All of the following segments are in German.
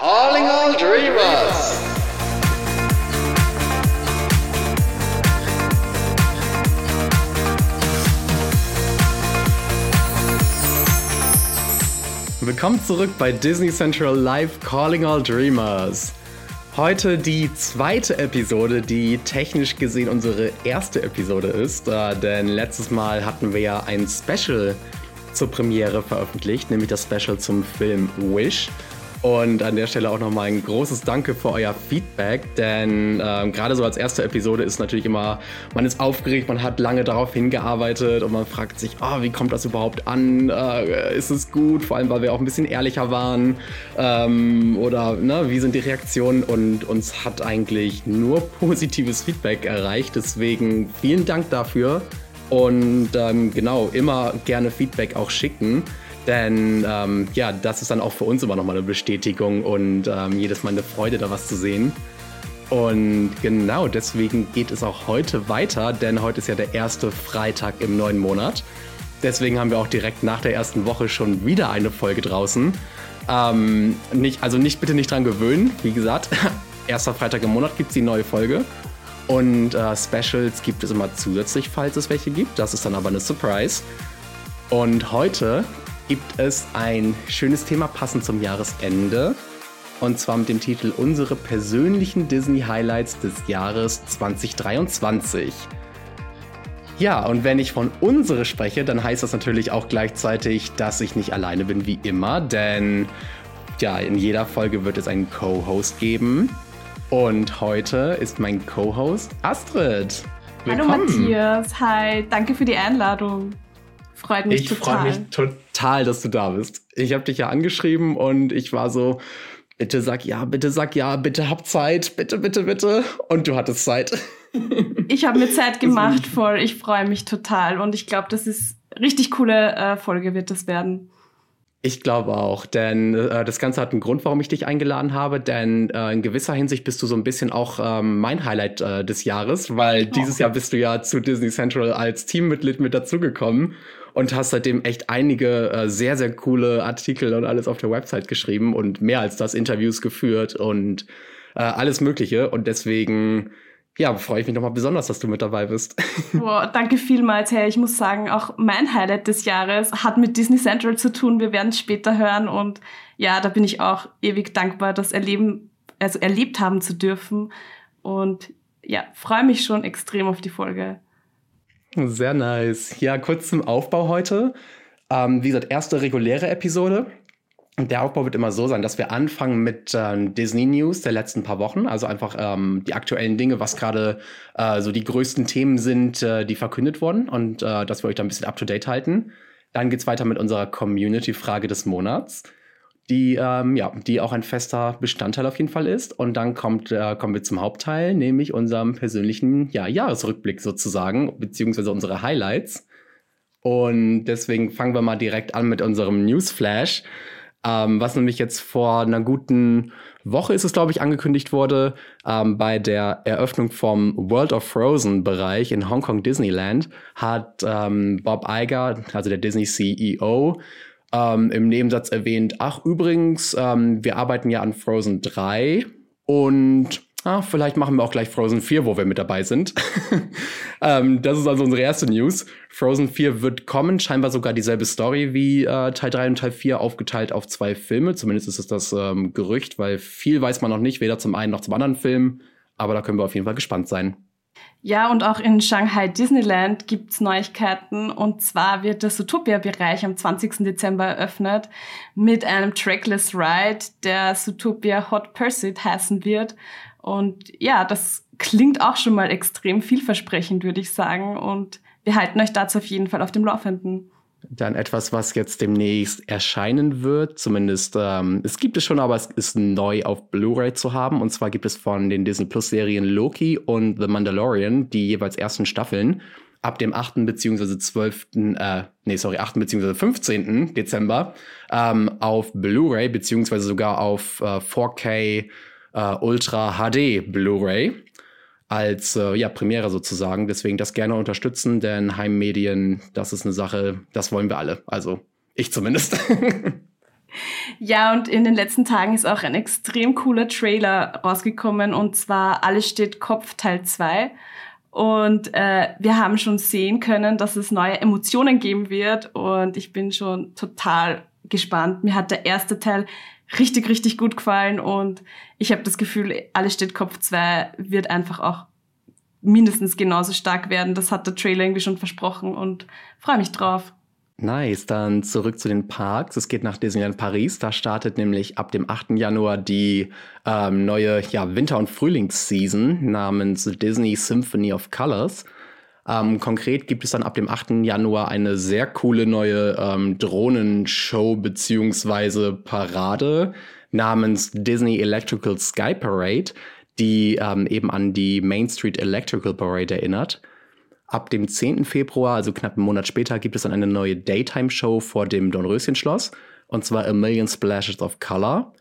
Calling all dreamers! Willkommen zurück bei Disney Central Live Calling All Dreamers. Heute die zweite Episode, die technisch gesehen unsere erste Episode ist, äh, denn letztes Mal hatten wir ja ein Special zur Premiere veröffentlicht, nämlich das Special zum Film Wish. Und an der Stelle auch nochmal ein großes Danke für euer Feedback, denn ähm, gerade so als erste Episode ist natürlich immer, man ist aufgeregt, man hat lange darauf hingearbeitet und man fragt sich, oh, wie kommt das überhaupt an? Äh, ist es gut? Vor allem, weil wir auch ein bisschen ehrlicher waren. Ähm, oder ne, wie sind die Reaktionen? Und uns hat eigentlich nur positives Feedback erreicht. Deswegen vielen Dank dafür. Und ähm, genau, immer gerne Feedback auch schicken. Denn ähm, ja, das ist dann auch für uns immer nochmal eine Bestätigung und ähm, jedes Mal eine Freude, da was zu sehen. Und genau deswegen geht es auch heute weiter, denn heute ist ja der erste Freitag im neuen Monat. Deswegen haben wir auch direkt nach der ersten Woche schon wieder eine Folge draußen. Ähm, nicht, also nicht bitte nicht dran gewöhnen, wie gesagt. Erster Freitag im Monat gibt es die neue Folge. Und äh, Specials gibt es immer zusätzlich, falls es welche gibt. Das ist dann aber eine Surprise. Und heute gibt es ein schönes Thema passend zum Jahresende. Und zwar mit dem Titel Unsere persönlichen Disney-Highlights des Jahres 2023. Ja, und wenn ich von unsere spreche, dann heißt das natürlich auch gleichzeitig, dass ich nicht alleine bin wie immer, denn ja, in jeder Folge wird es einen Co-Host geben. Und heute ist mein Co-Host Astrid. Willkommen. Hallo Matthias, hi, danke für die Einladung. Freut mich ich total. Ich freue mich total, dass du da bist. Ich habe dich ja angeschrieben und ich war so, bitte sag ja, bitte sag ja, bitte hab Zeit, bitte, bitte, bitte. Und du hattest Zeit. Ich habe mir Zeit gemacht, voll. Ich freue mich total und ich glaube, das ist richtig coole äh, Folge wird das werden. Ich glaube auch, denn äh, das Ganze hat einen Grund, warum ich dich eingeladen habe, denn äh, in gewisser Hinsicht bist du so ein bisschen auch ähm, mein Highlight äh, des Jahres, weil oh. dieses Jahr bist du ja zu Disney Central als Teammitglied mit dazugekommen und hast seitdem echt einige äh, sehr, sehr coole Artikel und alles auf der Website geschrieben und mehr als das Interviews geführt und äh, alles Mögliche. Und deswegen ja, freue ich mich nochmal besonders, dass du mit dabei bist. Boah, danke vielmals, hey. Ich muss sagen, auch mein Highlight des Jahres hat mit Disney Central zu tun. Wir werden es später hören und ja, da bin ich auch ewig dankbar, das erleben, also erlebt haben zu dürfen. Und ja, freue mich schon extrem auf die Folge. Sehr nice. Ja, kurz zum Aufbau heute. Ähm, wie gesagt, erste reguläre Episode. Der Aufbau wird immer so sein, dass wir anfangen mit ähm, Disney News der letzten paar Wochen, also einfach ähm, die aktuellen Dinge, was gerade äh, so die größten Themen sind, äh, die verkündet wurden und äh, dass wir euch da ein bisschen up to date halten. Dann geht's weiter mit unserer Community-Frage des Monats die, ähm, ja, die auch ein fester Bestandteil auf jeden Fall ist. Und dann kommt, äh, kommen wir zum Hauptteil, nämlich unserem persönlichen ja, Jahresrückblick sozusagen, beziehungsweise unsere Highlights. Und deswegen fangen wir mal direkt an mit unserem Newsflash, ähm, was nämlich jetzt vor einer guten Woche ist es, glaube ich, angekündigt wurde, ähm, bei der Eröffnung vom World of Frozen Bereich in Hongkong Disneyland hat ähm, Bob Iger, also der Disney CEO, ähm, im Nebensatz erwähnt, ach übrigens, ähm, wir arbeiten ja an Frozen 3 und ah, vielleicht machen wir auch gleich Frozen 4, wo wir mit dabei sind. ähm, das ist also unsere erste News. Frozen 4 wird kommen, scheinbar sogar dieselbe Story wie äh, Teil 3 und Teil 4, aufgeteilt auf zwei Filme. Zumindest ist es das ähm, Gerücht, weil viel weiß man noch nicht, weder zum einen noch zum anderen Film. Aber da können wir auf jeden Fall gespannt sein. Ja, und auch in Shanghai Disneyland gibt's Neuigkeiten. Und zwar wird der Zootopia-Bereich am 20. Dezember eröffnet mit einem Trackless Ride, der Zootopia Hot Pursuit heißen wird. Und ja, das klingt auch schon mal extrem vielversprechend, würde ich sagen. Und wir halten euch dazu auf jeden Fall auf dem Laufenden. Dann etwas, was jetzt demnächst erscheinen wird. Zumindest, ähm, es gibt es schon, aber es ist neu auf Blu-ray zu haben. Und zwar gibt es von den Disney Plus Serien Loki und The Mandalorian die jeweils ersten Staffeln ab dem 8. bzw. 12. Äh, nee, sorry, 8. bzw. 15. Dezember ähm, auf Blu-ray beziehungsweise sogar auf äh, 4K äh, Ultra HD Blu-ray als äh, ja, Premiere sozusagen. Deswegen das gerne unterstützen, denn Heimmedien, das ist eine Sache, das wollen wir alle. Also ich zumindest. Ja, und in den letzten Tagen ist auch ein extrem cooler Trailer rausgekommen und zwar Alles steht Kopf Teil 2. Und äh, wir haben schon sehen können, dass es neue Emotionen geben wird und ich bin schon total gespannt. Mir hat der erste Teil richtig, richtig gut gefallen und ich habe das Gefühl, Alles steht Kopf 2 wird einfach auch mindestens genauso stark werden. Das hat der Trailer irgendwie schon versprochen und freue mich drauf. Nice, dann zurück zu den Parks. Es geht nach Disneyland Paris. Da startet nämlich ab dem 8. Januar die ähm, neue ja, Winter- und Frühlingsseason namens Disney Symphony of Colors. Ähm, konkret gibt es dann ab dem 8. Januar eine sehr coole neue ähm, Drohnenshow bzw. Parade namens Disney Electrical Sky Parade, die ähm, eben an die Main Street Electrical Parade erinnert. Ab dem 10. Februar, also knapp einen Monat später, gibt es dann eine neue Daytime-Show vor dem Dornröschen-Schloss. Und zwar A Million Splashes of Color.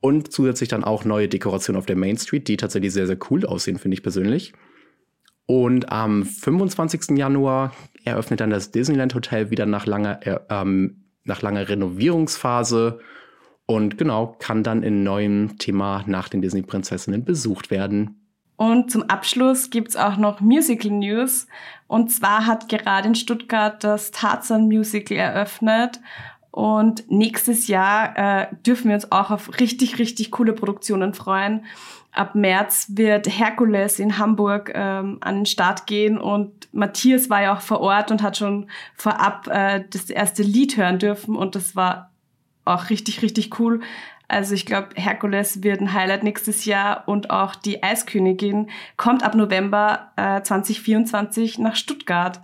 Und zusätzlich dann auch neue Dekorationen auf der Main Street, die tatsächlich sehr, sehr cool aussehen, finde ich persönlich. Und am 25. Januar eröffnet dann das Disneyland Hotel wieder nach langer, äh, ähm, nach langer Renovierungsphase. Und genau, kann dann in neuem Thema nach den Disney-Prinzessinnen besucht werden. Und zum Abschluss gibt's auch noch Musical News. Und zwar hat gerade in Stuttgart das Tarzan Musical eröffnet. Und nächstes Jahr äh, dürfen wir uns auch auf richtig, richtig coole Produktionen freuen. Ab März wird Herkules in Hamburg ähm, an den Start gehen und Matthias war ja auch vor Ort und hat schon vorab äh, das erste Lied hören dürfen und das war auch richtig, richtig cool. Also ich glaube, Herkules wird ein Highlight nächstes Jahr und auch die Eiskönigin kommt ab November äh, 2024 nach Stuttgart.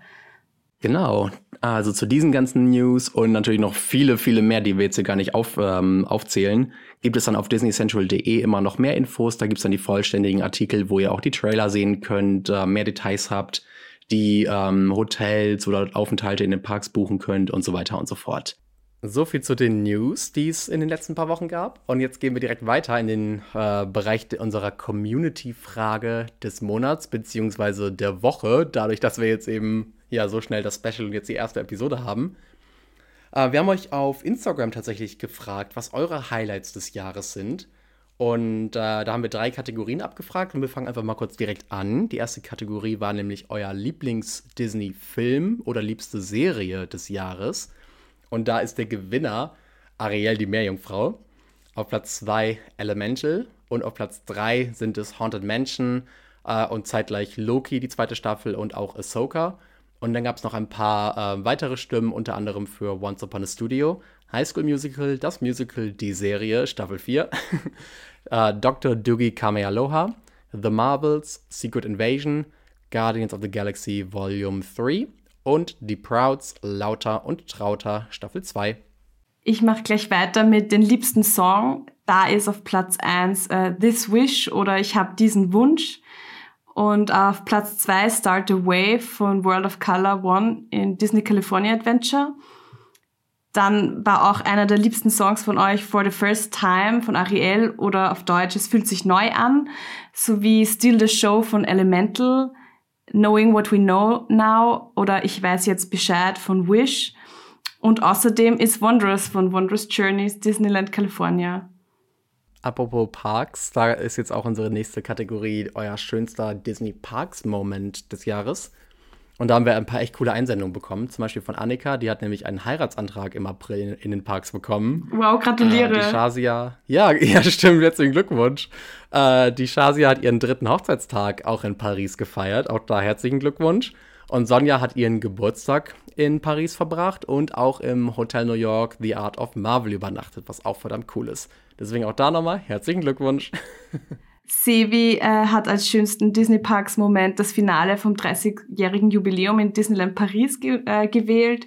Genau. Also zu diesen ganzen News und natürlich noch viele, viele mehr, die wir jetzt hier gar nicht auf, ähm, aufzählen, gibt es dann auf disneycentral.de immer noch mehr Infos. Da gibt es dann die vollständigen Artikel, wo ihr auch die Trailer sehen könnt, äh, mehr Details habt, die ähm, Hotels oder Aufenthalte in den Parks buchen könnt und so weiter und so fort. So viel zu den News, die es in den letzten paar Wochen gab. Und jetzt gehen wir direkt weiter in den äh, Bereich unserer Community-Frage des Monats beziehungsweise der Woche, dadurch, dass wir jetzt eben ja so schnell das Special und jetzt die erste Episode haben. Äh, wir haben euch auf Instagram tatsächlich gefragt, was eure Highlights des Jahres sind. Und äh, da haben wir drei Kategorien abgefragt und wir fangen einfach mal kurz direkt an. Die erste Kategorie war nämlich euer Lieblings-Disney-Film oder liebste Serie des Jahres. Und da ist der Gewinner Ariel die Meerjungfrau. Auf Platz 2 Elemental und auf Platz 3 sind es Haunted Mansion äh, und zeitgleich Loki, die zweite Staffel und auch Ahsoka. Und dann gab es noch ein paar äh, weitere Stimmen, unter anderem für Once Upon a Studio, High School Musical, das Musical, die Serie, Staffel 4, äh, Dr. Doogie Kamealoha, The Marvels, Secret Invasion, Guardians of the Galaxy Volume 3 und Die Prouds, Lauter und Trauter Staffel 2. Ich mache gleich weiter mit den liebsten Song. Da ist auf Platz 1 äh, This Wish oder Ich habe diesen Wunsch. Und auf Platz 2 Start a Wave von World of Color One in Disney California Adventure. Dann war auch einer der liebsten Songs von euch For the First Time von Ariel oder auf Deutsch Es fühlt sich neu an, sowie Still the Show von Elemental, Knowing What We Know Now oder Ich weiß jetzt Bescheid von Wish. Und außerdem ist Wondrous von Wondrous Journeys Disneyland California. Apropos Parks, da ist jetzt auch unsere nächste Kategorie euer schönster Disney Parks Moment des Jahres. Und da haben wir ein paar echt coole Einsendungen bekommen. Zum Beispiel von Annika, die hat nämlich einen Heiratsantrag im April in den Parks bekommen. Wow, gratuliere. Äh, die Shazia, ja, ja, stimmt, herzlichen Glückwunsch. Äh, die Shazia hat ihren dritten Hochzeitstag auch in Paris gefeiert. Auch da herzlichen Glückwunsch. Und Sonja hat ihren Geburtstag in Paris verbracht und auch im Hotel New York The Art of Marvel übernachtet, was auch verdammt cool ist. Deswegen auch da nochmal herzlichen Glückwunsch. Sevi äh, hat als schönsten Disney Parks Moment das Finale vom 30-jährigen Jubiläum in Disneyland Paris ge äh, gewählt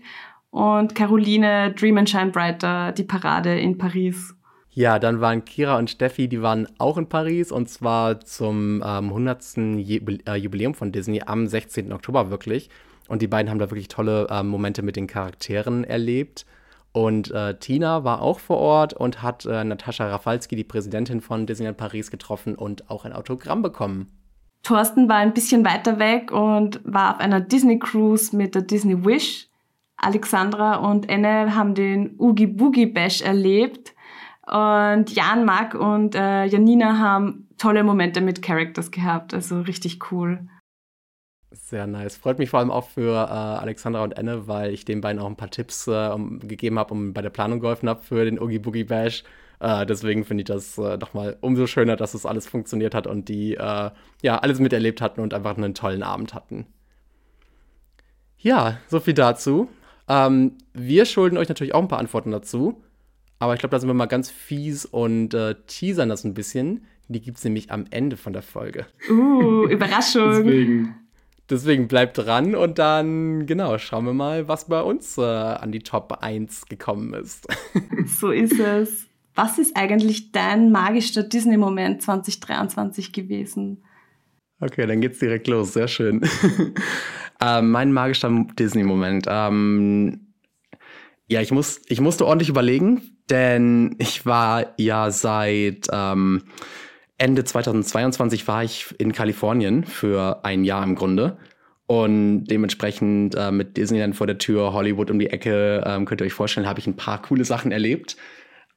und Caroline Dream and Shine Brighter die Parade in Paris. Ja, dann waren Kira und Steffi, die waren auch in Paris und zwar zum ähm, 100. Äh, Jubiläum von Disney am 16. Oktober wirklich. Und die beiden haben da wirklich tolle äh, Momente mit den Charakteren erlebt. Und äh, Tina war auch vor Ort und hat äh, Natascha Rafalski, die Präsidentin von Disneyland Paris, getroffen und auch ein Autogramm bekommen. Thorsten war ein bisschen weiter weg und war auf einer Disney Cruise mit der Disney Wish. Alexandra und Enne haben den Oogie Boogie Bash erlebt. Und Jan, Mark und äh, Janina haben tolle Momente mit Characters gehabt. Also richtig cool. Sehr nice. Freut mich vor allem auch für äh, Alexandra und Enne, weil ich den beiden auch ein paar Tipps äh, um, gegeben habe und bei der Planung geholfen habe für den Oogie Boogie Bash. Äh, deswegen finde ich das äh, nochmal umso schöner, dass das alles funktioniert hat und die äh, ja alles miterlebt hatten und einfach einen tollen Abend hatten. Ja, so viel dazu. Ähm, wir schulden euch natürlich auch ein paar Antworten dazu. Aber ich glaube, da sind wir mal ganz fies und äh, teasern das ein bisschen. Die gibt es nämlich am Ende von der Folge. Uh, Überraschung. deswegen, deswegen bleibt dran und dann, genau, schauen wir mal, was bei uns äh, an die Top 1 gekommen ist. so ist es. Was ist eigentlich dein magischer Disney-Moment 2023 gewesen? Okay, dann geht's direkt los. Sehr schön. ähm, mein magischer Disney-Moment. Ähm, ja, ich, muss, ich musste ordentlich überlegen, denn ich war ja seit ähm, Ende 2022 war ich in Kalifornien für ein Jahr im Grunde. Und dementsprechend äh, mit Disneyland vor der Tür, Hollywood um die Ecke, ähm, könnt ihr euch vorstellen, habe ich ein paar coole Sachen erlebt.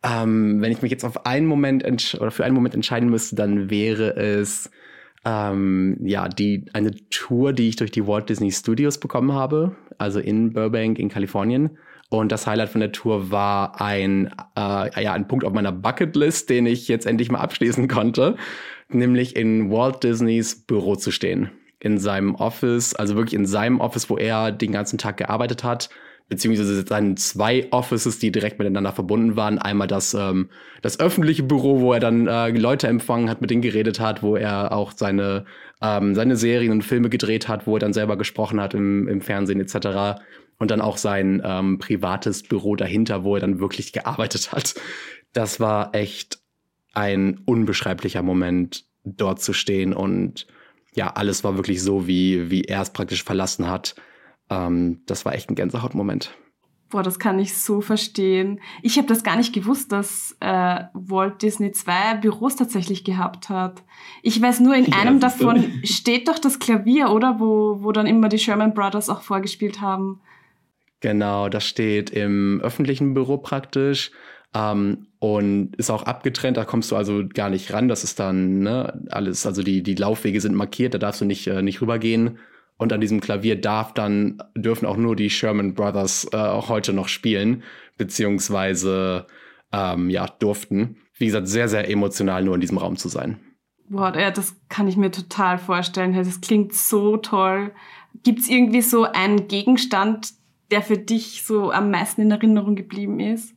Ähm, wenn ich mich jetzt auf einen Moment oder für einen Moment entscheiden müsste, dann wäre es ähm, ja die eine Tour, die ich durch die Walt Disney Studios bekommen habe, also in Burbank in Kalifornien. Und das Highlight von der Tour war ein, äh, ja, ein Punkt auf meiner Bucketlist, den ich jetzt endlich mal abschließen konnte, nämlich in Walt Disneys Büro zu stehen. In seinem Office, also wirklich in seinem Office, wo er den ganzen Tag gearbeitet hat beziehungsweise seinen zwei Offices, die direkt miteinander verbunden waren. Einmal das, ähm, das öffentliche Büro, wo er dann äh, Leute empfangen hat, mit denen geredet hat, wo er auch seine, ähm, seine Serien und Filme gedreht hat, wo er dann selber gesprochen hat im, im Fernsehen etc. Und dann auch sein ähm, privates Büro dahinter, wo er dann wirklich gearbeitet hat. Das war echt ein unbeschreiblicher Moment, dort zu stehen und ja, alles war wirklich so, wie, wie er es praktisch verlassen hat ähm, das war echt ein Gänsehautmoment. Boah, das kann ich so verstehen. Ich habe das gar nicht gewusst, dass äh, Walt Disney zwei Büros tatsächlich gehabt hat. Ich weiß nur, in einem davon steht doch das Klavier, oder? Wo, wo dann immer die Sherman Brothers auch vorgespielt haben. Genau, das steht im öffentlichen Büro praktisch ähm, und ist auch abgetrennt. Da kommst du also gar nicht ran. Das ist dann ne, alles, also die, die Laufwege sind markiert, da darfst du nicht, äh, nicht rübergehen. Und an diesem Klavier darf dann, dürfen auch nur die Sherman Brothers äh, auch heute noch spielen, beziehungsweise ähm, ja, durften. Wie gesagt, sehr, sehr emotional nur in diesem Raum zu sein. Ja, das kann ich mir total vorstellen. Das klingt so toll. Gibt es irgendwie so einen Gegenstand, der für dich so am meisten in Erinnerung geblieben ist?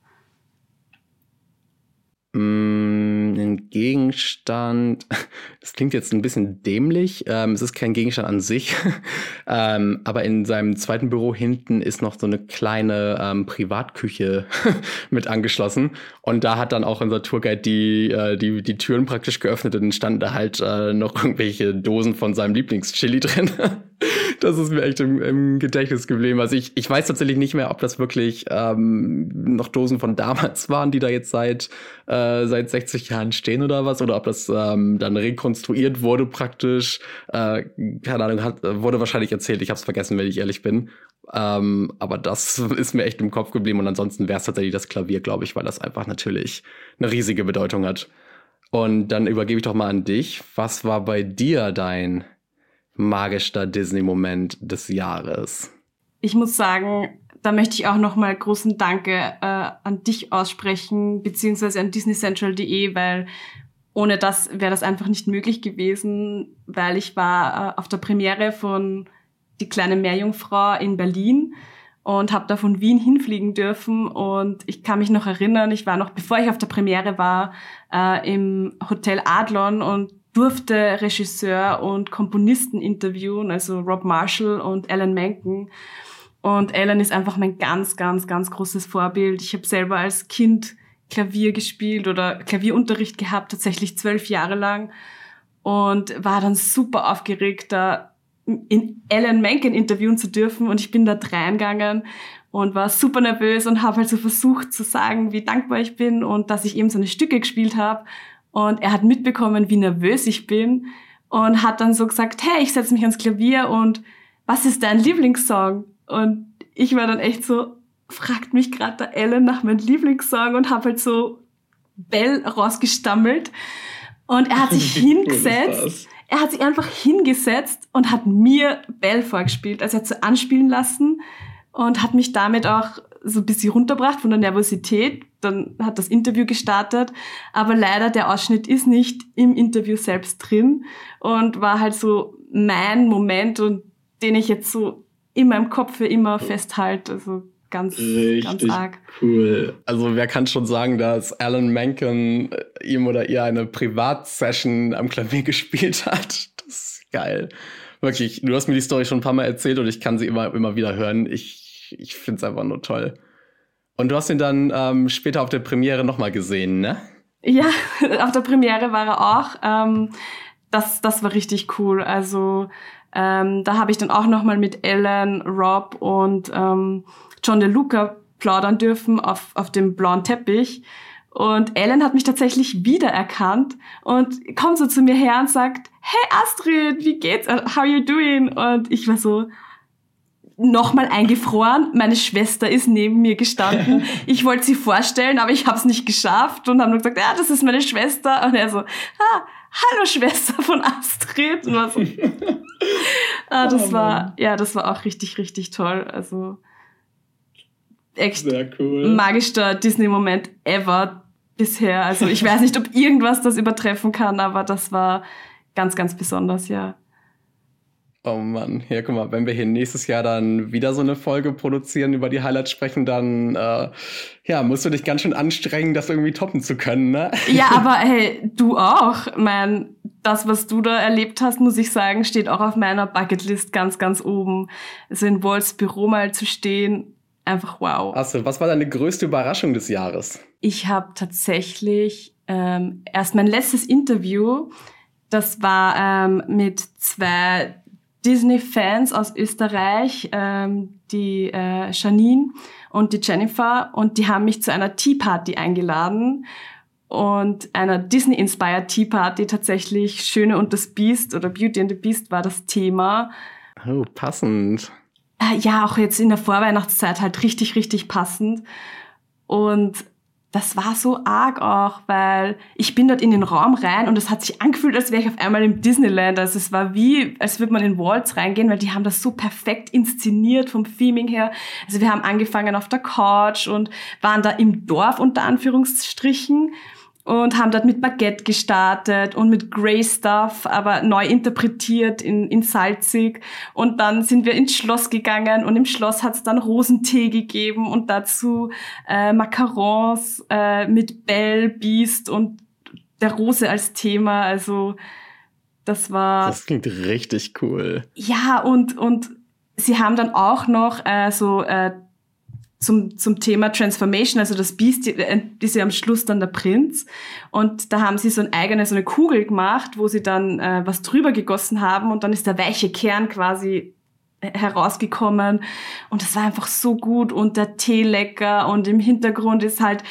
Mm, ein Gegenstand, das klingt jetzt ein bisschen dämlich. Ähm, es ist kein Gegenstand an sich, ähm, aber in seinem zweiten Büro hinten ist noch so eine kleine ähm, Privatküche mit angeschlossen. Und da hat dann auch unser Tourguide die, äh, die, die Türen praktisch geöffnet und standen da halt äh, noch irgendwelche Dosen von seinem Lieblingschili drin. das ist mir echt im, im, Gedächtnis geblieben. Also ich, ich weiß tatsächlich nicht mehr, ob das wirklich ähm, noch Dosen von damals waren, die da jetzt seit, äh, seit 60 Jahren stehen oder was, oder ob das ähm, dann rekonstruiert wurde praktisch. Äh, keine Ahnung, hat, wurde wahrscheinlich erzählt. Ich habe es vergessen, wenn ich ehrlich bin. Ähm, aber das ist mir echt im Kopf geblieben. Und ansonsten wäre es tatsächlich das Klavier, glaube ich, weil das einfach natürlich eine riesige Bedeutung hat. Und dann übergebe ich doch mal an dich. Was war bei dir dein magischster Disney-Moment des Jahres? Ich muss sagen, da möchte ich auch nochmal großen Danke äh, an dich aussprechen, beziehungsweise an disneycentral.de, weil ohne das wäre das einfach nicht möglich gewesen, weil ich war äh, auf der Premiere von Die kleine Meerjungfrau in Berlin und habe da von Wien hinfliegen dürfen und ich kann mich noch erinnern, ich war noch, bevor ich auf der Premiere war, äh, im Hotel Adlon und durfte Regisseur und Komponisten interviewen, also Rob Marshall und Alan Menken. Und Alan ist einfach mein ganz, ganz, ganz großes Vorbild. Ich habe selber als Kind Klavier gespielt oder Klavierunterricht gehabt, tatsächlich zwölf Jahre lang. Und war dann super aufgeregt, da in Alan Menken interviewen zu dürfen. Und ich bin da reingegangen und war super nervös und habe halt so versucht zu sagen, wie dankbar ich bin und dass ich eben so eine Stücke gespielt habe. Und er hat mitbekommen, wie nervös ich bin und hat dann so gesagt, hey, ich setze mich ans Klavier und was ist dein Lieblingssong? Und ich war dann echt so, fragt mich gerade der Ellen nach meinem Lieblingssong und habe halt so Bell rausgestammelt. Und er hat sich hingesetzt. Er hat sich einfach hingesetzt und hat mir Bell vorgespielt. Also er hat so anspielen lassen und hat mich damit auch so ein bisschen runtergebracht von der Nervosität. Dann hat das Interview gestartet. Aber leider der Ausschnitt ist nicht im Interview selbst drin und war halt so mein Moment und den ich jetzt so in meinem Kopf für immer festhalte. Also ganz, Richtig ganz arg. Cool. Also wer kann schon sagen, dass Alan Menken äh, ihm oder ihr eine Privatsession am Klavier gespielt hat? Das ist geil. Wirklich, du hast mir die Story schon ein paar Mal erzählt und ich kann sie immer, immer wieder hören. Ich, ich finde es einfach nur toll. Und du hast ihn dann ähm, später auf der Premiere nochmal gesehen, ne? Ja, auf der Premiere war er auch. Ähm, das, das war richtig cool. Also ähm, da habe ich dann auch nochmal mit Ellen, Rob und ähm, John DeLuca plaudern dürfen auf, auf dem blauen Teppich. Und Ellen hat mich tatsächlich wiedererkannt und kommt so zu mir her und sagt, hey Astrid, wie geht's? How you doing? Und ich war so, nochmal eingefroren. Meine Schwester ist neben mir gestanden. Ich wollte sie vorstellen, aber ich habe es nicht geschafft und haben nur gesagt, ja, das ist meine Schwester. Und er so, ah, hallo Schwester von Astrid. Und war so, ah, das oh, war, ja, das war auch richtig, richtig toll. Also echt cool. magischster Disney-Moment ever bisher. Also ich weiß nicht, ob irgendwas das übertreffen kann, aber das war ganz, ganz besonders, ja. Oh Mann, ja, guck mal, wenn wir hier nächstes Jahr dann wieder so eine Folge produzieren, über die Highlights sprechen, dann äh, ja, musst du dich ganz schön anstrengen, das irgendwie toppen zu können, ne? Ja, aber hey, du auch. Mein, das, was du da erlebt hast, muss ich sagen, steht auch auf meiner Bucketlist ganz, ganz oben. Also in Walls Büro mal zu stehen, einfach wow. Astrid, was war deine größte Überraschung des Jahres? Ich habe tatsächlich ähm, erst mein letztes Interview, das war ähm, mit zwei Disney-Fans aus Österreich, ähm, die äh, Janine und die Jennifer, und die haben mich zu einer Tea Party eingeladen und einer Disney-inspired Tea Party tatsächlich Schöne und das Beast oder Beauty and the Beast war das Thema. Oh, passend. Äh, ja, auch jetzt in der Vorweihnachtszeit halt richtig, richtig passend. Und das war so arg auch, weil ich bin dort in den Raum rein und es hat sich angefühlt, als wäre ich auf einmal im Disneyland. Also es war wie, als würde man in Waltz reingehen, weil die haben das so perfekt inszeniert vom Theming her. Also wir haben angefangen auf der Couch und waren da im Dorf unter Anführungsstrichen und haben dort mit Baguette gestartet und mit Grey Stuff, aber neu interpretiert in, in salzig. Und dann sind wir ins Schloss gegangen und im Schloss hat es dann Rosentee gegeben und dazu äh, Macarons äh, mit Belle, Beast und der Rose als Thema. Also das war. Das klingt richtig cool. Ja, und, und sie haben dann auch noch äh, so äh, zum, zum Thema Transformation, also das Biest äh, ist ja am Schluss dann der Prinz. Und da haben sie so eine eigene, so eine Kugel gemacht, wo sie dann äh, was drüber gegossen haben und dann ist der weiche Kern quasi herausgekommen. Und das war einfach so gut und der Tee lecker und im Hintergrund ist halt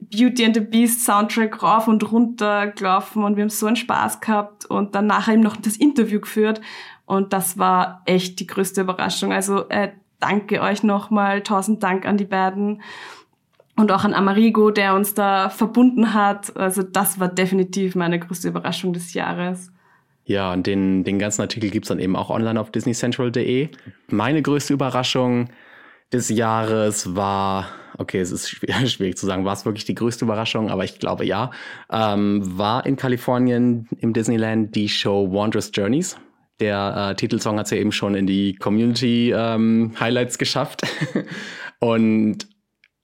Beauty and the Beast Soundtrack rauf und runter gelaufen und wir haben so einen Spaß gehabt und dann nachher eben noch das Interview geführt und das war echt die größte Überraschung. Also äh, danke euch nochmal, tausend Dank an die beiden und auch an Amerigo, der uns da verbunden hat. Also das war definitiv meine größte Überraschung des Jahres. Ja, und den, den ganzen Artikel gibt's dann eben auch online auf disneycentral.de. Meine größte Überraschung des Jahres war, okay, es ist schwierig zu sagen, war es wirklich die größte Überraschung, aber ich glaube ja, ähm, war in Kalifornien im Disneyland die Show Wondrous Journeys der äh, Titelsong hat es ja eben schon in die Community ähm, Highlights geschafft. und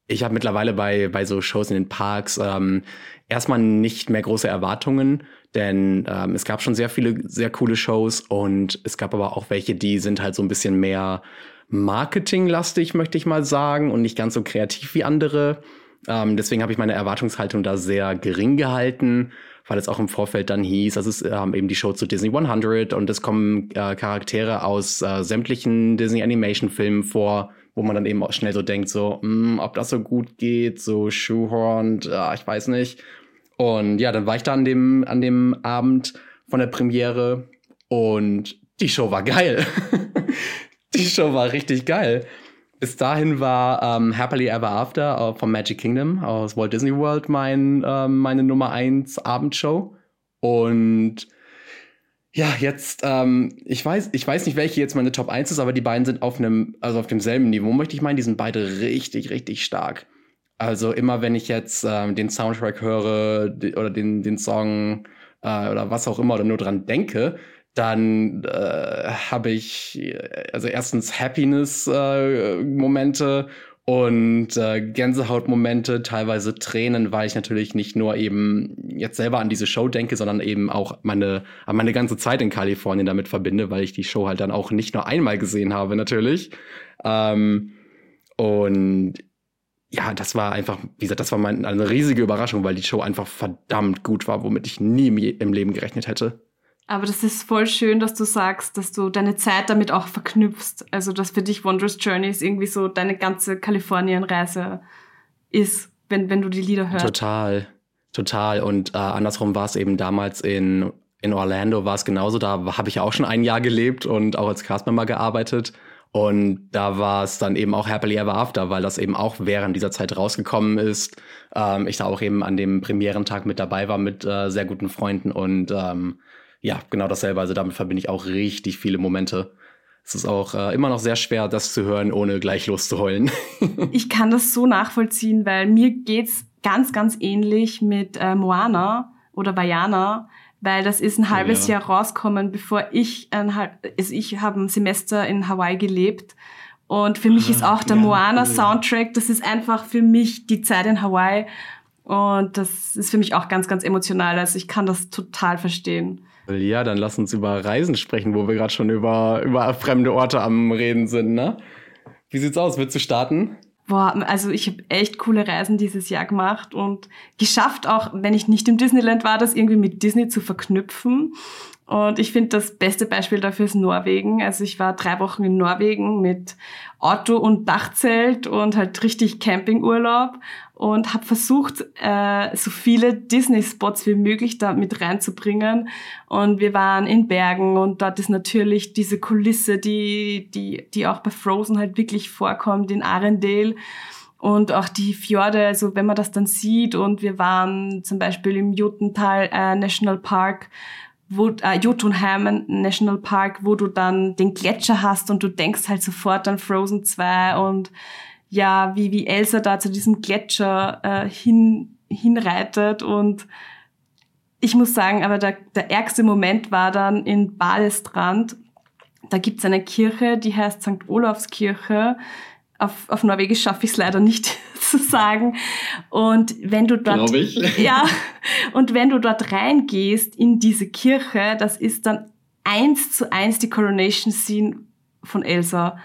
ich habe mittlerweile bei, bei so Shows in den Parks ähm, erstmal nicht mehr große Erwartungen, denn ähm, es gab schon sehr viele sehr coole Shows und es gab aber auch welche, die sind halt so ein bisschen mehr marketinglastig, möchte ich mal sagen, und nicht ganz so kreativ wie andere. Ähm, deswegen habe ich meine Erwartungshaltung da sehr gering gehalten weil es auch im Vorfeld dann hieß, das ist ähm, eben die Show zu Disney 100 und es kommen äh, Charaktere aus äh, sämtlichen Disney Animation Filmen vor, wo man dann eben auch schnell so denkt, so, mh, hm, ob das so gut geht, so shoehorned, äh, ich weiß nicht. Und ja, dann war ich da an dem, an dem Abend von der Premiere und die Show war geil. die Show war richtig geil bis dahin war ähm, Happily Ever After vom Magic Kingdom aus Walt Disney World mein, ähm, meine Nummer 1 Abendshow. Und ja, jetzt, ähm, ich weiß, ich weiß nicht, welche jetzt meine Top 1 ist, aber die beiden sind auf einem, also auf demselben Niveau, möchte ich meinen. Die sind beide richtig, richtig stark. Also immer wenn ich jetzt ähm, den Soundtrack höre oder den, den Song äh, oder was auch immer oder nur dran denke, dann äh, habe ich also erstens Happiness-Momente äh, und äh, Gänsehautmomente, teilweise Tränen, weil ich natürlich nicht nur eben jetzt selber an diese Show denke, sondern eben auch meine, an meine ganze Zeit in Kalifornien damit verbinde, weil ich die Show halt dann auch nicht nur einmal gesehen habe, natürlich. Ähm, und ja, das war einfach, wie gesagt, das war mein, eine riesige Überraschung, weil die Show einfach verdammt gut war, womit ich nie im Leben gerechnet hätte. Aber das ist voll schön, dass du sagst, dass du deine Zeit damit auch verknüpfst. Also, dass für dich Wondrous Journeys irgendwie so deine ganze Kalifornienreise ist, wenn, wenn du die Lieder hörst. Total, total. Und äh, andersrum war es eben damals in, in Orlando, war es genauso. Da habe ich auch schon ein Jahr gelebt und auch als Castmember gearbeitet. Und da war es dann eben auch Happily Ever After, weil das eben auch während dieser Zeit rausgekommen ist. Ähm, ich da auch eben an dem Premierentag mit dabei war mit äh, sehr guten Freunden und ähm, ja, genau dasselbe. Also damit verbinde ich auch richtig viele Momente. Es ist auch äh, immer noch sehr schwer, das zu hören, ohne gleich loszuheulen. ich kann das so nachvollziehen, weil mir geht's ganz, ganz ähnlich mit äh, Moana oder Bayana, weil das ist ein oh halbes ja. Jahr rauskommen, bevor ich ein also ich habe ein Semester in Hawaii gelebt. Und für mich ah, ist auch der ja, Moana-Soundtrack, das ist einfach für mich die Zeit in Hawaii. Und das ist für mich auch ganz, ganz emotional. Also ich kann das total verstehen. Ja, dann lass uns über Reisen sprechen, wo wir gerade schon über, über fremde Orte am Reden sind, ne? Wie sieht's aus? Willst du starten? Boah, also ich habe echt coole Reisen dieses Jahr gemacht und geschafft, auch wenn ich nicht im Disneyland war, das irgendwie mit Disney zu verknüpfen. Und ich finde, das beste Beispiel dafür ist Norwegen. Also ich war drei Wochen in Norwegen mit Auto und Dachzelt und halt richtig Campingurlaub und habe versucht, äh, so viele Disney-Spots wie möglich da mit reinzubringen. Und wir waren in Bergen und dort ist natürlich diese Kulisse, die, die, die auch bei Frozen halt wirklich vorkommt, in Arendelle und auch die Fjorde, also wenn man das dann sieht und wir waren zum Beispiel im Jotuntal äh, National Park, wo äh, Jotunheimen National Park, wo du dann den Gletscher hast und du denkst halt sofort an Frozen 2 und ja, wie, wie Elsa da zu diesem Gletscher äh, hin, hinreitet und ich muss sagen, aber der, der ärgste Moment war dann in Balestrand. Da gibt's eine Kirche, die heißt St. Olafskirche auf, auf Norwegisch schaffe ich es leider nicht zu sagen. Und wenn du dort, ich. ja, und wenn du dort reingehst in diese Kirche, das ist dann eins zu eins die Coronation Scene von Elsa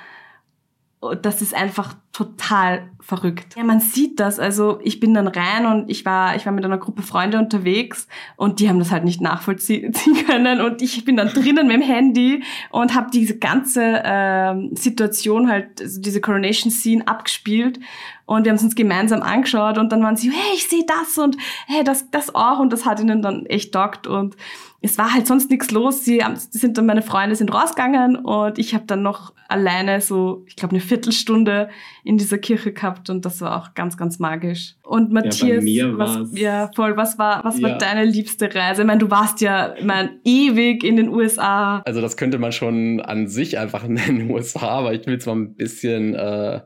das ist einfach total verrückt. Ja, man sieht das. Also ich bin dann rein und ich war, ich war mit einer Gruppe Freunde unterwegs und die haben das halt nicht nachvollziehen können und ich bin dann drinnen mit dem Handy und habe diese ganze äh, Situation halt, also diese Coronation Scene abgespielt und wir haben es uns gemeinsam angeschaut und dann waren sie, hey, ich sehe das und hey, das, das auch und das hat ihnen dann echt dockt und es war halt sonst nichts los. Sie sind dann meine Freunde sind rausgegangen und ich habe dann noch alleine so, ich glaube, eine Viertelstunde in dieser Kirche gehabt und das war auch ganz, ganz magisch. Und Matthias, ja, was, ja voll, was war, was ja. war deine liebste Reise? Ich meine, du warst ja, ich meine, ewig in den USA. Also das könnte man schon an sich einfach nennen, USA, aber ich will zwar ein bisschen äh,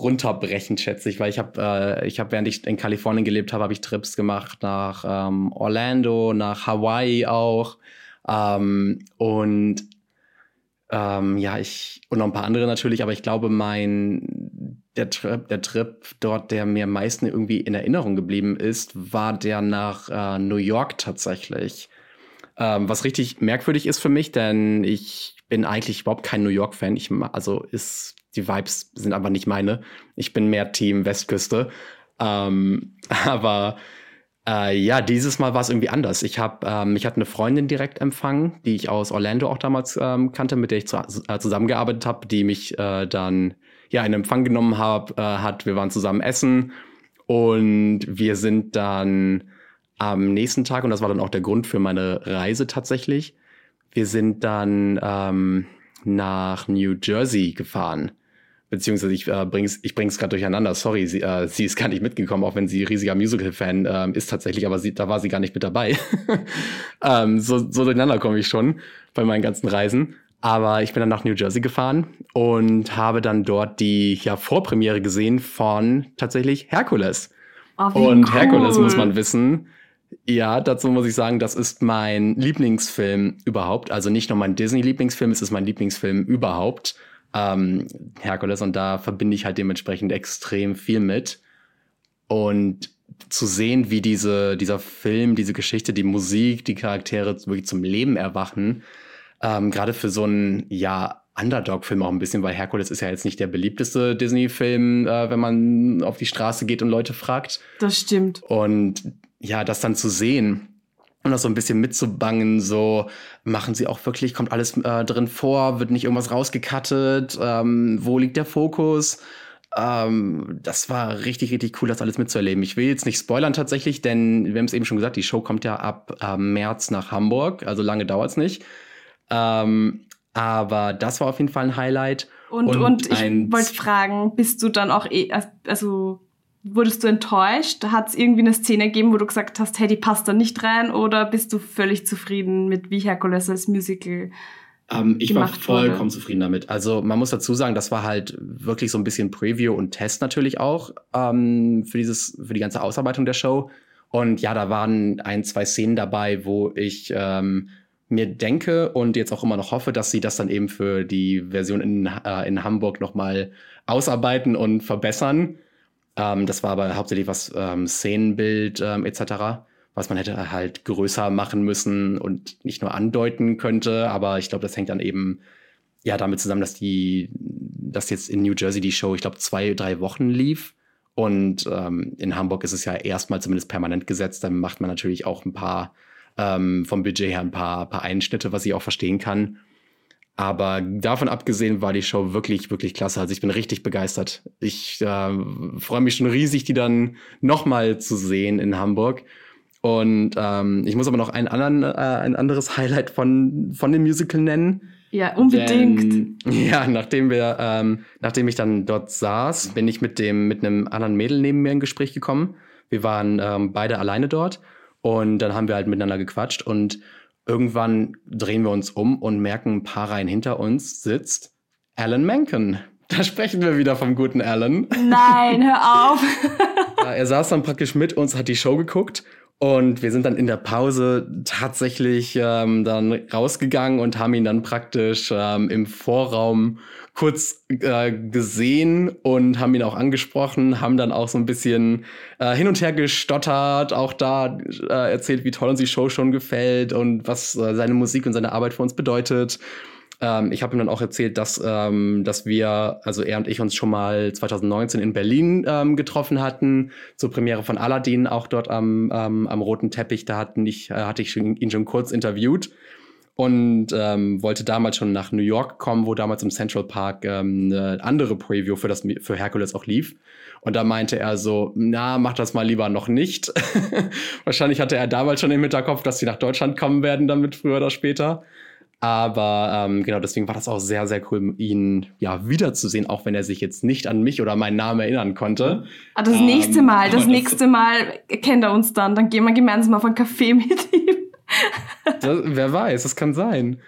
runterbrechen, schätze ich, weil ich habe, äh, ich habe, während ich in Kalifornien gelebt habe, habe ich Trips gemacht nach ähm, Orlando, nach Hawaii auch ähm, und ähm, ja, ich und noch ein paar andere natürlich, aber ich glaube, mein der Trip, der Trip dort, der mir am meisten irgendwie in Erinnerung geblieben ist, war der nach äh, New York tatsächlich. Ähm, was richtig merkwürdig ist für mich, denn ich bin eigentlich überhaupt kein New York-Fan. Ich, also ist die Vibes sind aber nicht meine. Ich bin mehr Team Westküste. Ähm, aber äh, ja, dieses Mal war es irgendwie anders. Ich habe, ähm, ich hatte eine Freundin direkt empfangen, die ich aus Orlando auch damals ähm, kannte, mit der ich zu, äh, zusammengearbeitet habe, die mich äh, dann ja in Empfang genommen hab, äh, hat. Wir waren zusammen essen und wir sind dann am nächsten Tag und das war dann auch der Grund für meine Reise tatsächlich. Wir sind dann ähm, nach New Jersey gefahren beziehungsweise ich äh, bring's, ich bring's gerade durcheinander. Sorry, sie, äh, sie ist gar nicht mitgekommen, auch wenn sie riesiger Musical-Fan äh, ist tatsächlich, aber sie, da war sie gar nicht mit dabei. ähm, so, so durcheinander komme ich schon bei meinen ganzen Reisen. Aber ich bin dann nach New Jersey gefahren und habe dann dort die ja, Vorpremiere gesehen von tatsächlich Hercules. Oh, und cool. Hercules muss man wissen. Ja, dazu muss ich sagen, das ist mein Lieblingsfilm überhaupt. Also nicht nur mein Disney-Lieblingsfilm, es ist mein Lieblingsfilm überhaupt ähm, Herkules und da verbinde ich halt dementsprechend extrem viel mit. Und zu sehen, wie diese, dieser Film, diese Geschichte, die Musik, die Charaktere wirklich zum Leben erwachen, ähm, gerade für so einen, ja, Underdog-Film auch ein bisschen, weil Herkules ist ja jetzt nicht der beliebteste Disney-Film, äh, wenn man auf die Straße geht und Leute fragt. Das stimmt. Und ja, das dann zu sehen, und das so ein bisschen mitzubangen, so machen sie auch wirklich, kommt alles äh, drin vor, wird nicht irgendwas rausgekattet, ähm, wo liegt der Fokus? Ähm, das war richtig, richtig cool, das alles mitzuerleben. Ich will jetzt nicht spoilern tatsächlich, denn wir haben es eben schon gesagt, die Show kommt ja ab äh, März nach Hamburg, also lange dauert es nicht. Ähm, aber das war auf jeden Fall ein Highlight. Und, und, und ich wollte fragen, bist du dann auch, eh, also Wurdest du enttäuscht? Hat es irgendwie eine Szene gegeben, wo du gesagt hast, hey, die passt da nicht rein? Oder bist du völlig zufrieden mit wie Hercules als Musical ähm, ich war vollkommen wurde. zufrieden damit. Also man muss dazu sagen, das war halt wirklich so ein bisschen Preview und Test natürlich auch ähm, für dieses, für die ganze Ausarbeitung der Show. Und ja, da waren ein, zwei Szenen dabei, wo ich ähm, mir denke und jetzt auch immer noch hoffe, dass sie das dann eben für die Version in, äh, in Hamburg nochmal ausarbeiten und verbessern. Ähm, das war aber hauptsächlich was ähm, Szenenbild ähm, etc., was man hätte halt größer machen müssen und nicht nur andeuten könnte. Aber ich glaube, das hängt dann eben ja damit zusammen, dass die, dass jetzt in New Jersey die Show, ich glaube, zwei, drei Wochen lief. Und ähm, in Hamburg ist es ja erstmal zumindest permanent gesetzt. Dann macht man natürlich auch ein paar ähm, vom Budget her ein paar, paar Einschnitte, was ich auch verstehen kann. Aber davon abgesehen war die Show wirklich, wirklich klasse. Also ich bin richtig begeistert. Ich äh, freue mich schon riesig, die dann nochmal zu sehen in Hamburg. Und ähm, ich muss aber noch einen anderen, äh, ein anderes Highlight von, von dem Musical nennen. Ja, unbedingt. Denn, ja, nachdem wir, ähm, nachdem ich dann dort saß, bin ich mit dem, mit einem anderen Mädel neben mir in Gespräch gekommen. Wir waren ähm, beide alleine dort und dann haben wir halt miteinander gequatscht und Irgendwann drehen wir uns um und merken, ein paar Reihen hinter uns sitzt Alan Menken. Da sprechen wir wieder vom guten Alan. Nein, hör auf. er saß dann praktisch mit uns, hat die Show geguckt und wir sind dann in der Pause tatsächlich ähm, dann rausgegangen und haben ihn dann praktisch ähm, im Vorraum kurz äh, gesehen und haben ihn auch angesprochen, haben dann auch so ein bisschen äh, hin und her gestottert, auch da äh, erzählt, wie toll uns die Show schon gefällt und was äh, seine Musik und seine Arbeit für uns bedeutet. Ähm, ich habe ihm dann auch erzählt, dass, ähm, dass wir, also er und ich uns schon mal 2019 in Berlin ähm, getroffen hatten, zur Premiere von Aladdin, auch dort am, ähm, am roten Teppich. Da hatten ich, äh, hatte ich ihn schon kurz interviewt und ähm, wollte damals schon nach New York kommen, wo damals im Central Park ähm, eine andere Preview für das für Hercules auch lief. Und da meinte er so, na, mach das mal lieber noch nicht. Wahrscheinlich hatte er damals schon im Hinterkopf, dass sie nach Deutschland kommen werden, damit früher oder später. Aber ähm, genau, deswegen war das auch sehr, sehr cool, ihn ja wiederzusehen, auch wenn er sich jetzt nicht an mich oder meinen Namen erinnern konnte. Ah, das ähm, nächste Mal, das nächste Mal kennt er uns dann. Dann gehen wir gemeinsam auf einen Kaffee mit ihm. das, wer weiß, das kann sein.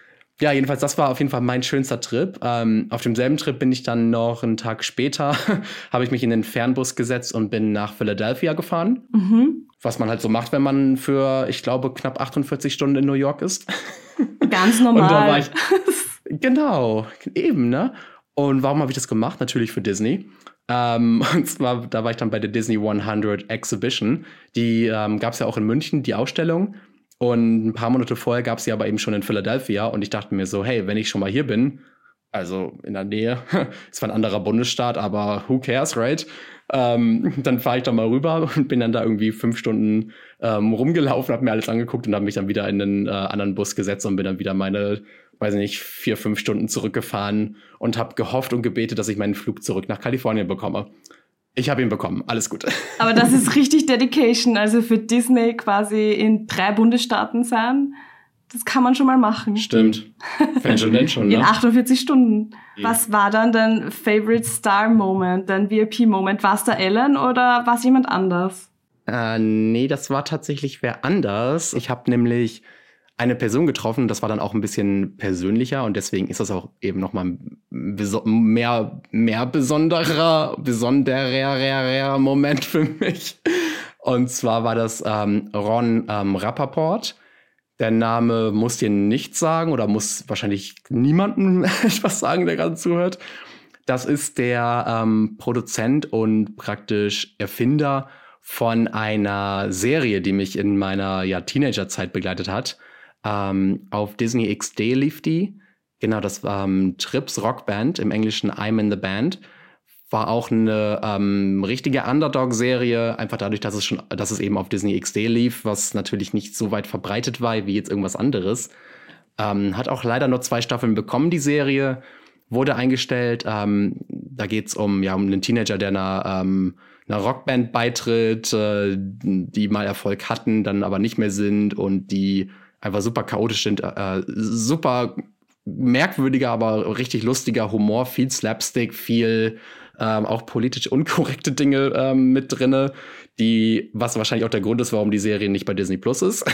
Ja, jedenfalls, das war auf jeden Fall mein schönster Trip. Ähm, auf demselben Trip bin ich dann noch einen Tag später, habe ich mich in den Fernbus gesetzt und bin nach Philadelphia gefahren. Mhm. Was man halt so macht, wenn man für, ich glaube, knapp 48 Stunden in New York ist. Ganz normal. Und da war ich, genau, eben, ne? Und warum habe ich das gemacht? Natürlich für Disney. Ähm, und zwar, da war ich dann bei der Disney 100 Exhibition. Die ähm, gab es ja auch in München, die Ausstellung. Und ein paar Monate vorher gab es sie aber eben schon in Philadelphia. Und ich dachte mir so, hey, wenn ich schon mal hier bin, also in der Nähe, ist zwar ein anderer Bundesstaat, aber who cares, right? Ähm, dann fahre ich da mal rüber und bin dann da irgendwie fünf Stunden ähm, rumgelaufen, habe mir alles angeguckt und habe mich dann wieder in einen äh, anderen Bus gesetzt und bin dann wieder meine, weiß nicht, vier, fünf Stunden zurückgefahren und habe gehofft und gebetet, dass ich meinen Flug zurück nach Kalifornien bekomme. Ich habe ihn bekommen, alles gut. Aber das ist richtig Dedication, also für Disney quasi in drei Bundesstaaten sein. Das kann man schon mal machen. Stimmt. Wenn schon, denn schon, ne? In 48 Stunden. Was war dann dein Favorite Star Moment, dein VIP Moment? War es da Ellen oder war es jemand anders? Äh, nee, das war tatsächlich wer anders. Ich habe nämlich eine Person getroffen, das war dann auch ein bisschen persönlicher und deswegen ist das auch eben nochmal mehr, mehr besonderer, besonderer Moment für mich. Und zwar war das ähm, Ron ähm, Rappaport. Der Name muss dir nichts sagen oder muss wahrscheinlich niemandem etwas sagen, der gerade zuhört. Das ist der ähm, Produzent und praktisch Erfinder von einer Serie, die mich in meiner ja, Teenagerzeit begleitet hat. Ähm, auf Disney XD lief die. Genau, das war ähm, Trips Rockband, im Englischen I'm in the Band. War auch eine ähm, richtige Underdog-Serie, einfach dadurch, dass es schon, dass es eben auf Disney XD lief, was natürlich nicht so weit verbreitet war wie jetzt irgendwas anderes. Ähm, hat auch leider nur zwei Staffeln bekommen, die Serie. Wurde eingestellt. Ähm, da geht es um, ja, um einen Teenager, der einer, ähm, einer Rockband beitritt, äh, die mal Erfolg hatten, dann aber nicht mehr sind und die einfach super chaotisch sind, äh, super merkwürdiger, aber richtig lustiger Humor, viel Slapstick, viel ähm, auch politisch unkorrekte Dinge ähm, mit drinne, die, was wahrscheinlich auch der Grund ist, warum die Serie nicht bei Disney Plus ist.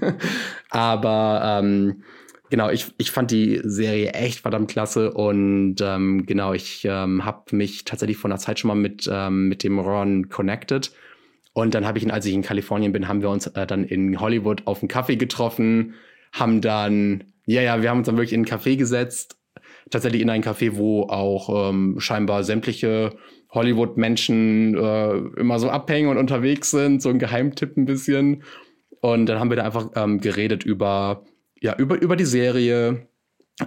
aber ähm, genau, ich, ich fand die Serie echt verdammt klasse und ähm, genau, ich ähm, habe mich tatsächlich vor einer Zeit schon mal mit, ähm, mit dem Ron connected und dann habe ich ihn, als ich in Kalifornien bin, haben wir uns äh, dann in Hollywood auf einen Kaffee getroffen, haben dann, ja, ja, wir haben uns dann wirklich in einen Café gesetzt, tatsächlich in ein Café, wo auch ähm, scheinbar sämtliche Hollywood-Menschen äh, immer so abhängen und unterwegs sind, so ein Geheimtipp ein bisschen. Und dann haben wir da einfach ähm, geredet über, ja, über, über die Serie,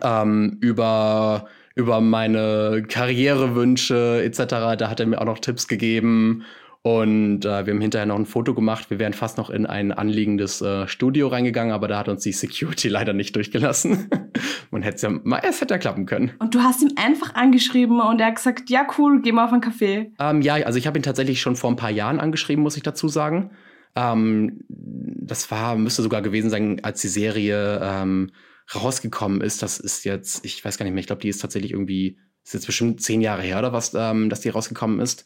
ähm, über, über meine Karrierewünsche etc. Da hat er mir auch noch Tipps gegeben und äh, wir haben hinterher noch ein Foto gemacht. Wir wären fast noch in ein anliegendes äh, Studio reingegangen, aber da hat uns die Security leider nicht durchgelassen. Man hätte es ja mal, es hätte ja klappen können. Und du hast ihm einfach angeschrieben und er hat gesagt, ja cool, geh mal auf einen Café. Ähm, ja, also ich habe ihn tatsächlich schon vor ein paar Jahren angeschrieben, muss ich dazu sagen. Ähm, das war, müsste sogar gewesen sein, als die Serie ähm, rausgekommen ist. Das ist jetzt, ich weiß gar nicht mehr, ich glaube, die ist tatsächlich irgendwie, ist jetzt bestimmt zehn Jahre her oder was, ähm, dass die rausgekommen ist.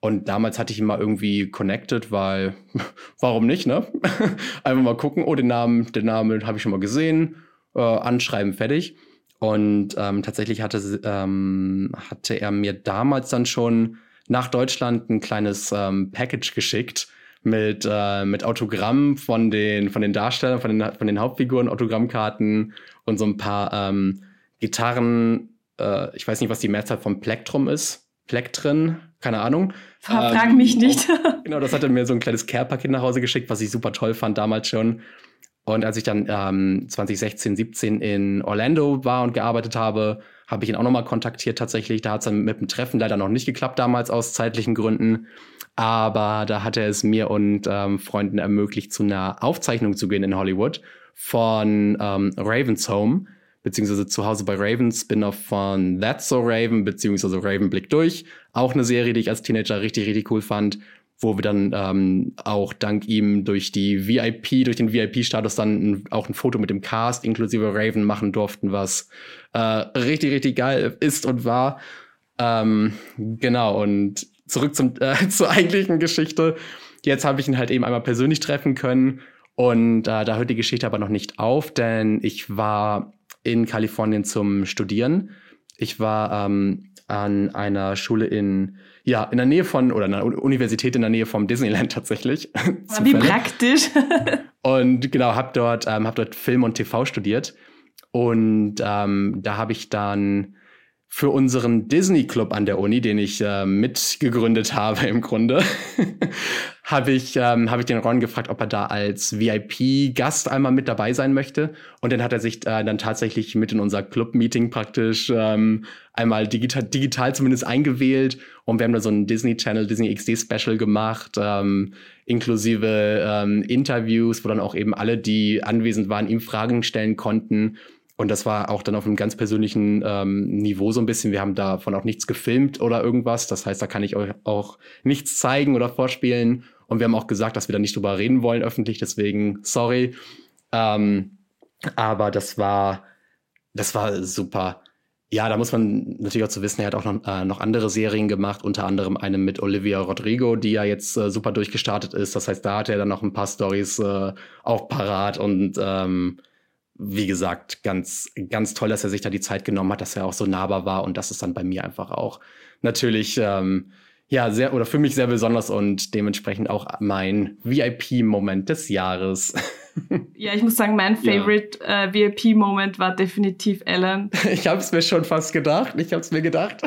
Und damals hatte ich ihn mal irgendwie connected, weil warum nicht, ne? Einfach mal gucken, oh, den Namen, den Namen habe ich schon mal gesehen, äh, anschreiben, fertig. Und ähm, tatsächlich hatte, ähm, hatte er mir damals dann schon nach Deutschland ein kleines ähm, Package geschickt mit, äh, mit Autogramm von den, von den Darstellern, von den, von den Hauptfiguren, Autogrammkarten und so ein paar ähm, Gitarren. Äh, ich weiß nicht, was die Mehrzahl von Plektrum ist. Plektren, keine Ahnung. Frag ähm, mich nicht. genau, das hat er mir so ein kleines Care-Paket nach Hause geschickt, was ich super toll fand damals schon. Und als ich dann ähm, 2016, 17 in Orlando war und gearbeitet habe, habe ich ihn auch nochmal kontaktiert tatsächlich. Da hat es dann mit dem Treffen leider noch nicht geklappt damals aus zeitlichen Gründen. Aber da hat er es mir und ähm, Freunden ermöglicht, zu einer Aufzeichnung zu gehen in Hollywood von ähm, Ravens Home beziehungsweise zu Hause bei Raven, Spin-off von That's So Raven, beziehungsweise Raven Blick durch. Auch eine Serie, die ich als Teenager richtig, richtig cool fand, wo wir dann ähm, auch dank ihm durch die VIP, durch den VIP-Status dann auch ein Foto mit dem Cast inklusive Raven machen durften, was äh, richtig, richtig geil ist und war. Ähm, genau, und zurück zum, äh, zur eigentlichen Geschichte. Jetzt habe ich ihn halt eben einmal persönlich treffen können. Und äh, da hört die Geschichte aber noch nicht auf, denn ich war in Kalifornien zum Studieren. Ich war ähm, an einer Schule in, ja, in der Nähe von, oder einer Universität in der Nähe vom Disneyland tatsächlich. Wie praktisch. und genau, habe dort, ähm, hab dort Film und TV studiert. Und ähm, da habe ich dann für unseren Disney Club an der Uni, den ich äh, mitgegründet habe im Grunde, habe ich, ähm, hab ich den Ron gefragt, ob er da als VIP-Gast einmal mit dabei sein möchte. Und dann hat er sich äh, dann tatsächlich mit in unser Club-Meeting praktisch ähm, einmal digital, digital zumindest eingewählt. Und wir haben da so ein Disney Channel, Disney XD Special gemacht, ähm, inklusive ähm, Interviews, wo dann auch eben alle, die anwesend waren, ihm Fragen stellen konnten. Und das war auch dann auf einem ganz persönlichen ähm, Niveau so ein bisschen. Wir haben davon auch nichts gefilmt oder irgendwas. Das heißt, da kann ich euch auch nichts zeigen oder vorspielen. Und wir haben auch gesagt, dass wir da nicht drüber reden wollen öffentlich. Deswegen, sorry. Ähm, Aber das war, das war super. Ja, da muss man natürlich auch zu wissen, er hat auch noch, äh, noch andere Serien gemacht, unter anderem eine mit Olivia Rodrigo, die ja jetzt äh, super durchgestartet ist. Das heißt, da hat er dann noch ein paar Stories äh, auch parat und ähm, wie gesagt, ganz, ganz toll, dass er sich da die Zeit genommen hat, dass er auch so nahbar war und das ist dann bei mir einfach auch natürlich ähm, ja sehr oder für mich sehr besonders und dementsprechend auch mein VIP-Moment des Jahres. Ja, ich muss sagen, mein Favorite ja. äh, VIP-Moment war definitiv Ellen. Ich habe es mir schon fast gedacht. Ich habe es mir gedacht.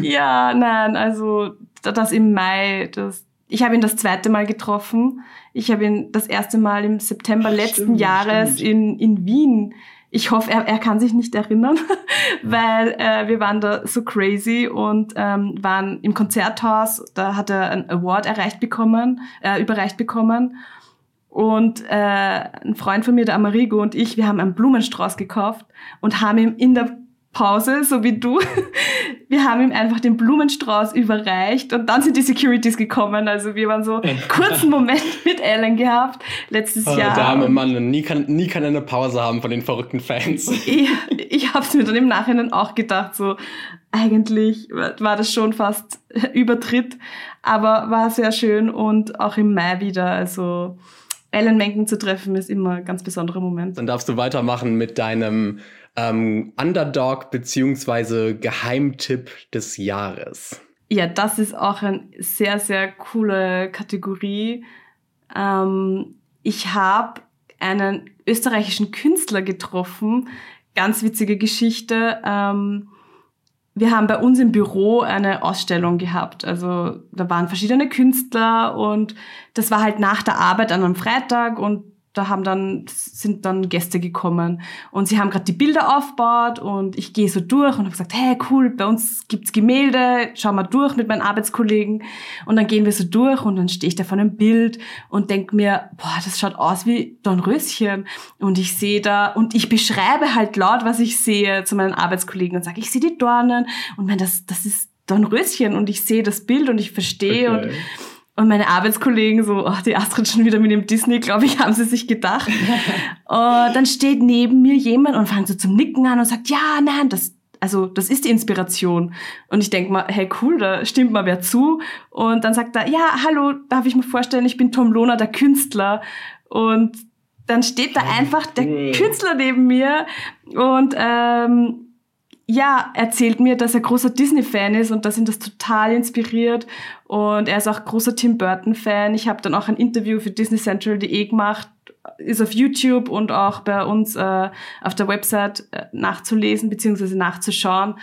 ja, nein, also das im Mai, das, ich habe ihn das zweite Mal getroffen. Ich habe ihn das erste Mal im September Ach, letzten stimmt, Jahres in, in Wien ich hoffe, er, er kann sich nicht erinnern, weil äh, wir waren da so crazy und ähm, waren im Konzerthaus. Da hat er ein Award erreicht bekommen, äh, überreicht bekommen. Und äh, ein Freund von mir, der Amerigo und ich, wir haben einen Blumenstrauß gekauft und haben ihm in der Pause, so wie du. Wir haben ihm einfach den Blumenstrauß überreicht und dann sind die Securities gekommen. Also wir waren so einen kurzen Moment mit Alan gehabt letztes oh, Jahr. Der arme Mann, nie kann, nie kann er eine Pause haben von den verrückten Fans. Ich, ich habe es mir dann im Nachhinein auch gedacht, so eigentlich war das schon fast Übertritt, aber war sehr schön und auch im Mai wieder. Also Alan Menken zu treffen ist immer ein ganz besonderer Moment. Dann darfst du weitermachen mit deinem ähm, Underdog beziehungsweise Geheimtipp des Jahres. Ja, das ist auch eine sehr, sehr coole Kategorie. Ähm, ich habe einen österreichischen Künstler getroffen. Ganz witzige Geschichte. Ähm, wir haben bei uns im Büro eine Ausstellung gehabt. Also da waren verschiedene Künstler und das war halt nach der Arbeit an einem Freitag und da haben dann, sind dann Gäste gekommen. Und sie haben gerade die Bilder aufgebaut und ich gehe so durch und habe gesagt, hey cool, bei uns gibt's Gemälde, schau mal durch mit meinen Arbeitskollegen. Und dann gehen wir so durch und dann stehe ich da vor einem Bild und denk mir, boah, das schaut aus wie Dornröschen. Und ich sehe da und ich beschreibe halt laut, was ich sehe zu meinen Arbeitskollegen und sage, ich sehe die Dornen. Und mein, das, das ist Dornröschen und ich sehe das Bild und ich verstehe okay. und und meine Arbeitskollegen so, ach, die Astrid schon wieder mit dem Disney, glaube ich, haben sie sich gedacht. und dann steht neben mir jemand und fängt so zum Nicken an und sagt, ja, nein, das, also das ist die Inspiration. Und ich denk mal, hey cool, da stimmt mal wer zu. Und dann sagt er, ja, hallo, darf ich mir vorstellen, ich bin Tom Lohner, der Künstler. Und dann steht da einfach der Künstler neben mir und ähm, ja, erzählt mir, dass er großer Disney-Fan ist und dass ihn das total inspiriert. Und er ist auch großer Tim Burton-Fan. Ich habe dann auch ein Interview für disneycentral.de gemacht, ist auf YouTube und auch bei uns äh, auf der Website äh, nachzulesen bzw. nachzuschauen.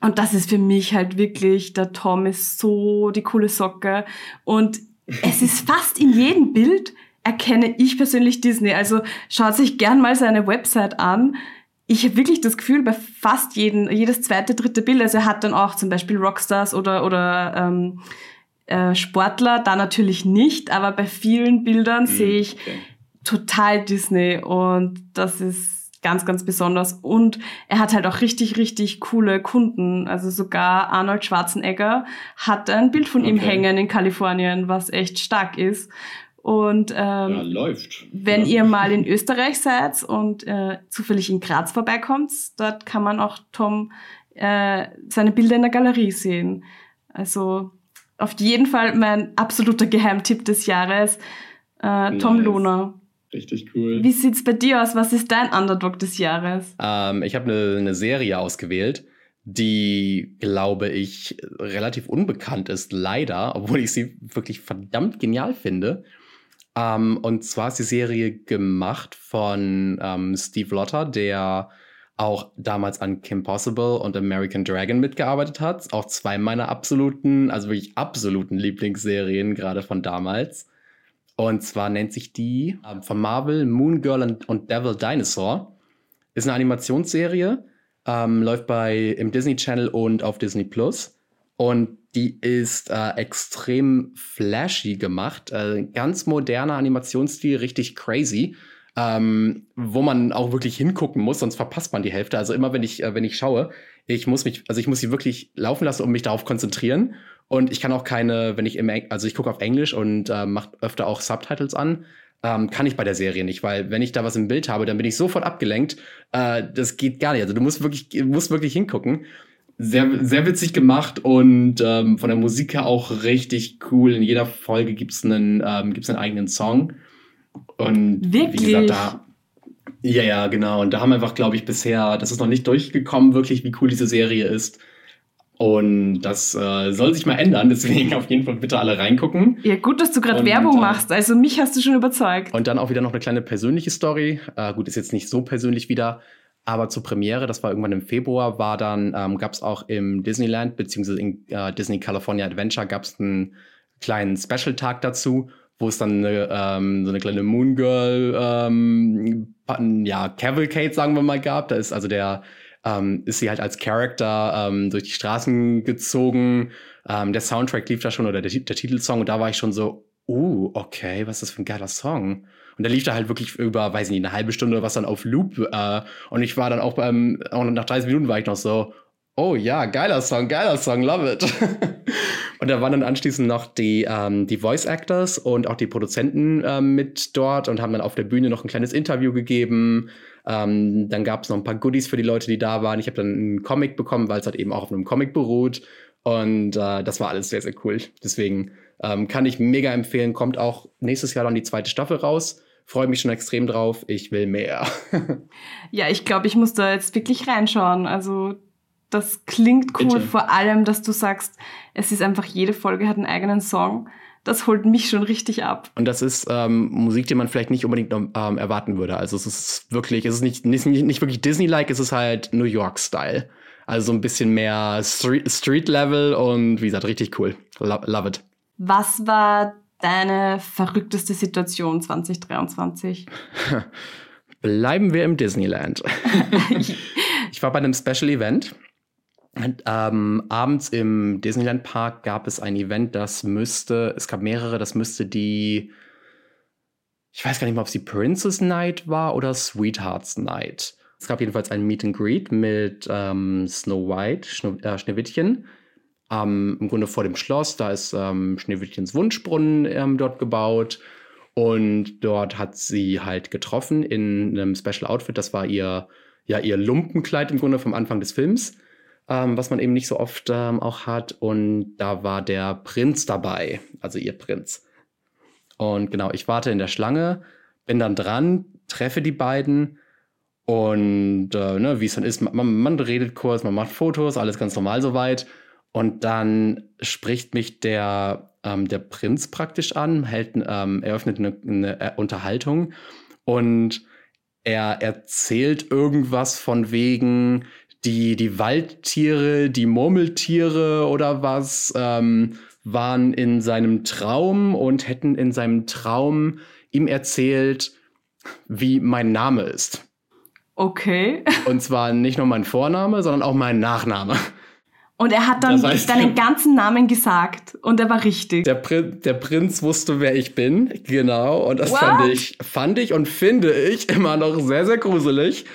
Und das ist für mich halt wirklich, der Tom ist so die coole Socke. Und es ist fast in jedem Bild erkenne ich persönlich Disney. Also schaut sich gern mal seine Website an ich habe wirklich das Gefühl, bei fast jedem, jedes zweite, dritte Bild, also er hat dann auch zum Beispiel Rockstars oder, oder ähm, äh, Sportler, da natürlich nicht, aber bei vielen Bildern mhm, sehe ich okay. total Disney und das ist ganz, ganz besonders. Und er hat halt auch richtig, richtig coole Kunden. Also sogar Arnold Schwarzenegger hat ein Bild von okay. ihm hängen in Kalifornien, was echt stark ist. Und ähm, ja, läuft. wenn ja. ihr mal in Österreich seid und äh, zufällig in Graz vorbeikommt, dort kann man auch Tom äh, seine Bilder in der Galerie sehen. Also auf jeden Fall mein absoluter Geheimtipp des Jahres, äh, Tom nice. Lohner. Richtig cool. Wie sieht's bei dir aus? Was ist dein Underdog des Jahres? Ähm, ich habe eine ne Serie ausgewählt, die, glaube ich, relativ unbekannt ist, leider, obwohl ich sie wirklich verdammt genial finde. Ähm, und zwar ist die Serie gemacht von ähm, Steve Lotter, der auch damals an Kim Possible und American Dragon mitgearbeitet hat. Auch zwei meiner absoluten, also wirklich absoluten Lieblingsserien, gerade von damals. Und zwar nennt sich die äh, von Marvel Moon Girl und, und Devil Dinosaur. Ist eine Animationsserie, ähm, läuft bei im Disney Channel und auf Disney Plus. Und die ist äh, extrem flashy gemacht. Äh, ganz moderner Animationsstil, richtig crazy. Ähm, wo man auch wirklich hingucken muss, sonst verpasst man die Hälfte. Also immer wenn ich, äh, wenn ich schaue, ich muss mich, also ich muss sie wirklich laufen lassen und mich darauf konzentrieren. Und ich kann auch keine, wenn ich im, also ich gucke auf Englisch und äh, mache öfter auch Subtitles an. ähm, kann ich bei der Serie nicht, weil wenn ich da was im Bild habe, dann bin ich sofort abgelenkt. Äh, das geht gar nicht. Also du musst wirklich, musst wirklich hingucken. Sehr, sehr witzig gemacht und ähm, von der Musik her auch richtig cool. In jeder Folge gibt's einen, ähm, gibt's einen eigenen Song. Und Wirklich? wie gesagt, da. Ja, ja, genau. Und da haben wir einfach, glaube ich, bisher, das ist noch nicht durchgekommen, wirklich, wie cool diese Serie ist. Und das äh, soll sich mal ändern, deswegen auf jeden Fall bitte alle reingucken. Ja, gut, dass du gerade Werbung äh, machst. Also mich hast du schon überzeugt. Und dann auch wieder noch eine kleine persönliche Story. Äh, gut, ist jetzt nicht so persönlich wieder, aber zur Premiere, das war irgendwann im Februar, war dann, ähm, gab es auch im Disneyland, beziehungsweise in äh, Disney California Adventure, gab es einen kleinen Special-Tag dazu, wo es dann eine, ähm, so eine kleine Moon Girl, ähm, ja, Cavalcade, sagen wir mal, gab. Da ist also der, ähm, ist sie halt als Character ähm, durch die Straßen gezogen. Ähm, der Soundtrack lief da schon oder der, der Titelsong und da war ich schon so, uh, okay, was ist das für ein geiler Song? Und der lief da halt wirklich über, weiß ich nicht, eine halbe Stunde was dann auf Loop. Äh, und ich war dann auch beim, auch nach 30 Minuten war ich noch so, oh ja, geiler Song, geiler Song, love it. und da waren dann anschließend noch die, ähm, die Voice Actors und auch die Produzenten ähm, mit dort und haben dann auf der Bühne noch ein kleines Interview gegeben. Ähm, dann gab es noch ein paar Goodies für die Leute, die da waren. Ich habe dann einen Comic bekommen, weil es halt eben auch auf einem Comic beruht. Und äh, das war alles sehr, sehr cool. Deswegen ähm, kann ich mega empfehlen. Kommt auch nächstes Jahr dann die zweite Staffel raus. Freue mich schon extrem drauf. Ich will mehr. Ja, ich glaube, ich muss da jetzt wirklich reinschauen. Also das klingt cool, Bitte. vor allem, dass du sagst, es ist einfach, jede Folge hat einen eigenen Song. Das holt mich schon richtig ab. Und das ist ähm, Musik, die man vielleicht nicht unbedingt ähm, erwarten würde. Also es ist wirklich, es ist nicht, nicht, nicht wirklich Disney-like, es ist halt New York-Style. Also so ein bisschen mehr Street- Street-Level und wie gesagt, richtig cool. Lo love it. Was war deine verrückteste Situation 2023? Bleiben wir im Disneyland. ich war bei einem Special Event. Und, ähm, abends im Disneyland Park gab es ein Event, das müsste, es gab mehrere, das müsste die, ich weiß gar nicht mal, ob es die Princess Night war oder Sweethearts Night. Es gab jedenfalls ein Meet and Greet mit ähm, Snow White, Schno äh, Schneewittchen, ähm, im Grunde vor dem Schloss. Da ist ähm, Schneewittchens Wunschbrunnen ähm, dort gebaut. Und dort hat sie halt getroffen in einem Special Outfit. Das war ihr, ja, ihr Lumpenkleid im Grunde vom Anfang des Films, ähm, was man eben nicht so oft ähm, auch hat. Und da war der Prinz dabei, also ihr Prinz. Und genau, ich warte in der Schlange, bin dann dran, treffe die beiden. Und äh, ne, wie es dann ist, man, man redet kurz, man macht Fotos, alles ganz normal soweit. Und dann spricht mich der, ähm, der Prinz praktisch an, hält, ähm, eröffnet eine, eine äh, Unterhaltung und er erzählt irgendwas von wegen die, die Waldtiere, die Murmeltiere oder was, ähm, waren in seinem Traum und hätten in seinem Traum ihm erzählt, wie mein Name ist. Okay. Und zwar nicht nur mein Vorname, sondern auch mein Nachname. Und er hat dann deinen ganzen Namen gesagt und er war richtig. Der, Prin der Prinz wusste, wer ich bin, genau. Und das What? fand ich, fand ich und finde ich immer noch sehr, sehr gruselig.